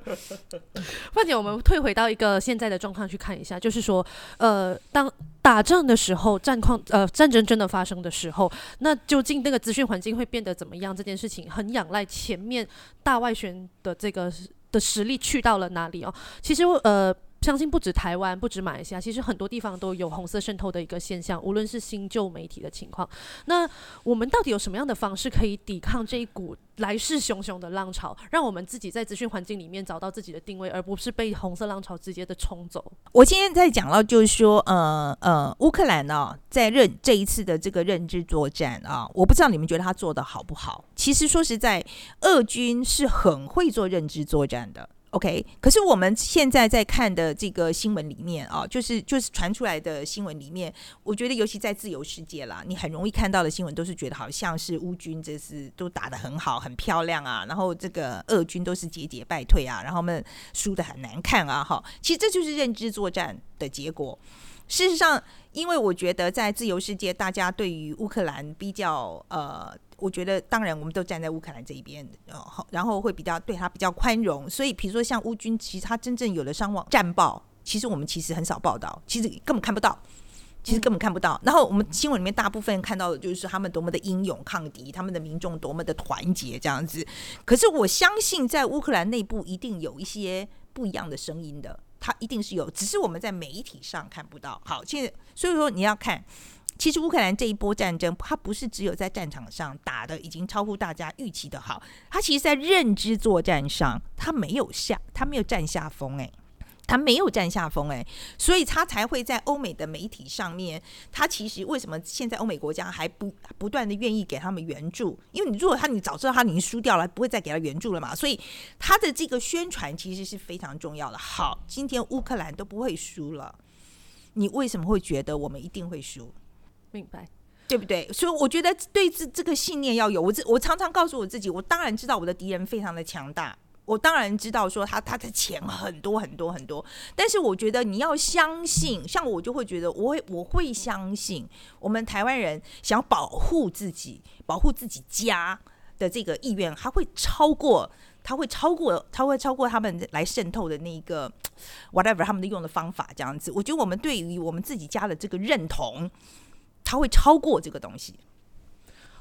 [SPEAKER 3] 况且，我们退回到一个现在的状况去看一下，就是说，呃，当打仗的时候，战况呃战争真的发生的时候，那究竟那个资讯环境会变得怎么样？这件事情很仰赖前面大外宣的这个的实力去到了哪里哦。其实呃。相信不止台湾，不止马来西亚，其实很多地方都有红色渗透的一个现象，无论是新旧媒体的情况。那我们到底有什么样的方式可以抵抗这一股来势汹汹的浪潮，让我们自己在资讯环境里面找到自己的定位，而不是被红色浪潮直接的冲走？
[SPEAKER 2] 我今天在讲到，就是说，呃呃，乌克兰呢，在认这一次的这个认知作战啊，我不知道你们觉得他做的好不好。其实说实在，俄军是很会做认知作战的。OK，可是我们现在在看的这个新闻里面啊，就是就是传出来的新闻里面，我觉得尤其在自由世界啦，你很容易看到的新闻都是觉得好像是乌军这是都打得很好、很漂亮啊，然后这个俄军都是节节败退啊，然后们输得很难看啊，哈，其实这就是认知作战的结果。事实上，因为我觉得在自由世界，大家对于乌克兰比较呃。我觉得，当然，我们都站在乌克兰这一边，然后然后会比较对他比较宽容。所以，比如说像乌军，其实他真正有的伤亡战报，其实我们其实很少报道，其实根本看不到，其实根本看不到。然后我们新闻里面大部分看到的就是他们多么的英勇抗敌，他们的民众多么的团结这样子。可是我相信，在乌克兰内部一定有一些不一样的声音的，他一定是有，只是我们在媒体上看不到。好，现在所以说你要看。其实乌克兰这一波战争，它不是只有在战场上打的已经超乎大家预期的好，它其实在认知作战上，它没有下，它没有占下风，诶，它没有占下风，诶，所以它才会在欧美的媒体上面，它其实为什么现在欧美国家还不不断的愿意给他们援助？因为你如果他你早知道他已经输掉了，不会再给他援助了嘛，所以他的这个宣传其实是非常重要的。好，今天乌克兰都不会输了，你为什么会觉得我们一定会输？
[SPEAKER 3] 明白，
[SPEAKER 2] 对不对？所以我觉得对这这个信念要有。我我常常告诉我自己，我当然知道我的敌人非常的强大，我当然知道说他他的钱很多很多很多。但是我觉得你要相信，像我就会觉得，我会我会相信，我们台湾人想保护自己、保护自己家的这个意愿，他会超过，他会超过，他会超过他们来渗透的那一个 whatever 他们的用的方法这样子。我觉得我们对于我们自己家的这个认同。它会超过这个东西。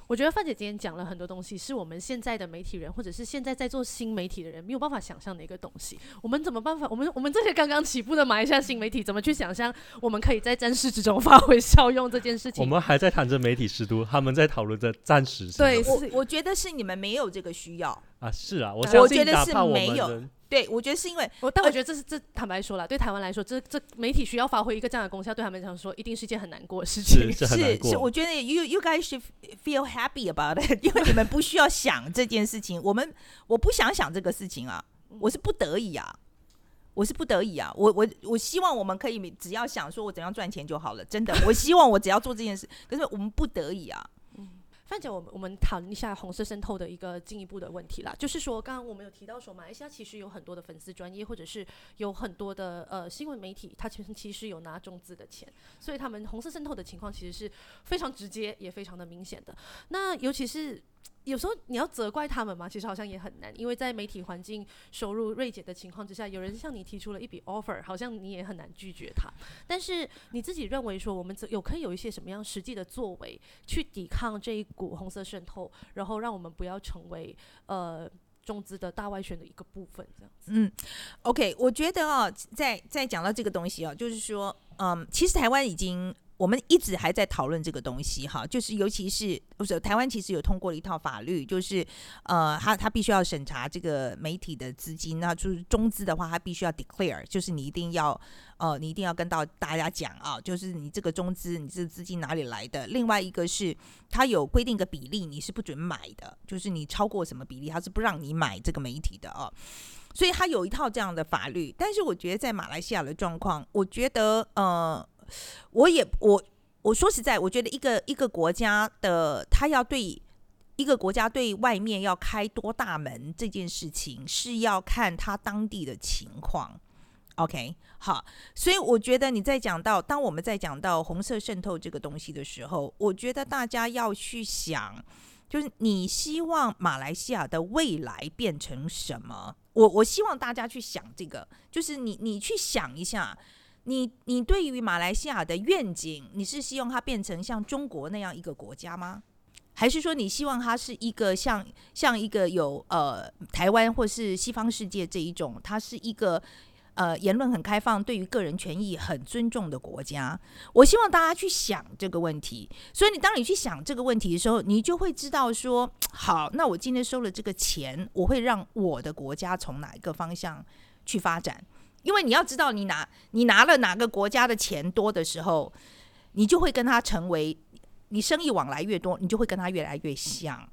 [SPEAKER 3] 我觉得范姐今天讲了很多东西，是我们现在的媒体人，或者是现在在做新媒体的人没有办法想象的一个东西。我们怎么办法？我们我们这些刚刚起步的马来西亚新媒体，怎么去想象我们可以在战事之中发挥效用这件事情？
[SPEAKER 4] 我们还在谈着媒体师都，他们在讨论着战时。
[SPEAKER 3] 对，
[SPEAKER 2] 我我觉得是你们没有这个需要
[SPEAKER 4] 啊。是啊，
[SPEAKER 2] 我
[SPEAKER 4] 相
[SPEAKER 2] 信哪怕
[SPEAKER 4] 我
[SPEAKER 2] 们。对，我觉得是因为
[SPEAKER 3] 我，但我觉得这是这坦白说了，对台湾来说，这这媒体需要发挥一个这样的功效，对他们来说，一定是一件很难过的事情。
[SPEAKER 4] 是
[SPEAKER 2] 是是，我觉得 you you guys should feel happy about it，因为你们不需要想这件事情。我们我不想想这个事情啊，我是不得已啊，我是不得已啊。我我我希望我们可以只要想说我怎样赚钱就好了，真的，我希望我只要做这件事。可是我们不得已啊。
[SPEAKER 3] 范姐，我们我们谈一下红色渗透的一个进一步的问题啦，就是说，刚刚我们有提到说，马来西亚其实有很多的粉丝专业，或者是有很多的呃新闻媒体，它其实其实有拿中资的钱，所以他们红色渗透的情况其实是非常直接，也非常的明显的。那尤其是。有时候你要责怪他们嘛，其实好像也很难，因为在媒体环境收入锐减的情况之下，有人向你提出了一笔 offer，好像你也很难拒绝他。但是你自己认为说，我们有可以有一些什么样实际的作为去抵抗这一股红色渗透，然后让我们不要成为呃中资的大外宣的一个部分，这样子。
[SPEAKER 2] 嗯，OK，我觉得啊，在在讲到这个东西啊，就是说，嗯，其实台湾已经。我们一直还在讨论这个东西，哈，就是尤其是不是台湾其实有通过了一套法律，就是呃，他他必须要审查这个媒体的资金，那就是中资的话，他必须要 declare，就是你一定要呃，你一定要跟到大家讲啊，就是你这个中资，你这个资金哪里来的？另外一个是他有规定个比例，你是不准买的，就是你超过什么比例，他是不让你买这个媒体的啊。所以他有一套这样的法律，但是我觉得在马来西亚的状况，我觉得呃。我也我我说实在，我觉得一个一个国家的他要对一个国家对外面要开多大门这件事情，是要看他当地的情况。OK，好，所以我觉得你在讲到，当我们在讲到红色渗透这个东西的时候，我觉得大家要去想，就是你希望马来西亚的未来变成什么？我我希望大家去想这个，就是你你去想一下，你你对于马来西亚的愿景，你是希望它变成像中国那样一个国家吗？还是说你希望它是一个像像一个有呃台湾或是西方世界这一种，它是一个呃言论很开放、对于个人权益很尊重的国家？我希望大家去想这个问题。所以你当你去想这个问题的时候，你就会知道说，好，那我今天收了这个钱，我会让我的国家从哪一个方向去发展？因为你要知道，你拿你拿了哪个国家的钱多的时候，你就会跟他成为。你生意往来越多，你就会跟他越来越像。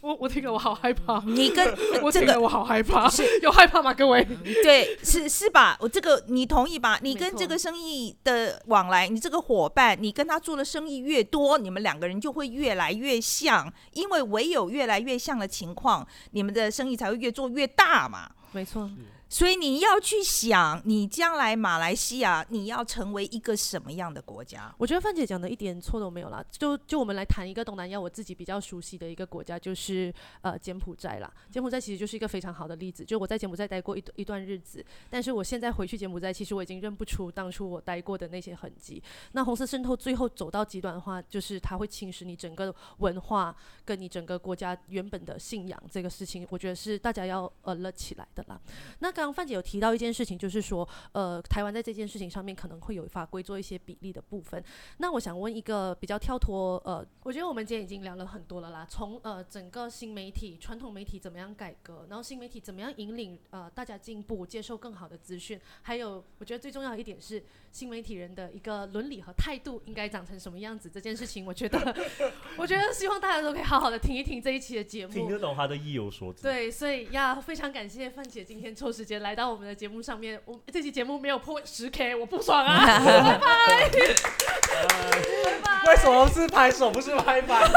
[SPEAKER 3] 我我听了我好害怕。
[SPEAKER 2] 你跟
[SPEAKER 3] 我听了我好害怕，是有害怕吗？各位，
[SPEAKER 2] 对，是是吧？我这个你同意吧？你跟这个生意的往来，你这个伙伴，你跟他做的生意越多，你们两个人就会越来越像，因为唯有越来越像的情况，你们的生意才会越做越大嘛。
[SPEAKER 3] 没错。
[SPEAKER 2] 所以你要去想，你将来马来西亚你要成为一个什么样的国家？
[SPEAKER 3] 我觉得范姐讲的一点错都没有啦。就就我们来谈一个东南亚，我自己比较熟悉的一个国家，就是呃柬埔寨啦。柬埔寨其实就是一个非常好的例子。就我在柬埔寨待过一一段日子，但是我现在回去柬埔寨，其实我已经认不出当初我待过的那些痕迹。那红色渗透最后走到极端的话，就是它会侵蚀你整个文化跟你整个国家原本的信仰。这个事情，我觉得是大家要呃了起来的啦。那刚刚范姐有提到一件事情，就是说，呃，台湾在这件事情上面可能会有法规做一些比例的部分。那我想问一个比较跳脱，呃，我觉得我们今天已经聊了很多了啦，从呃整个新媒体、传统媒体怎么样改革，然后新媒体怎么样引领呃大家进步、接受更好的资讯，还有我觉得最重要一点是新媒体人的一个伦理和态度应该长成什么样子。这件事情，我觉得，我觉得希望大家都可以好好的听一听这一期的节目，
[SPEAKER 4] 听得懂他的意有所指。
[SPEAKER 3] 对，所以要非常感谢范姐今天抽时间来到我们的节目上面，我这期节目没有破十 k，我不爽啊！拜拜！
[SPEAKER 4] 为什么是拍手，不是拍板？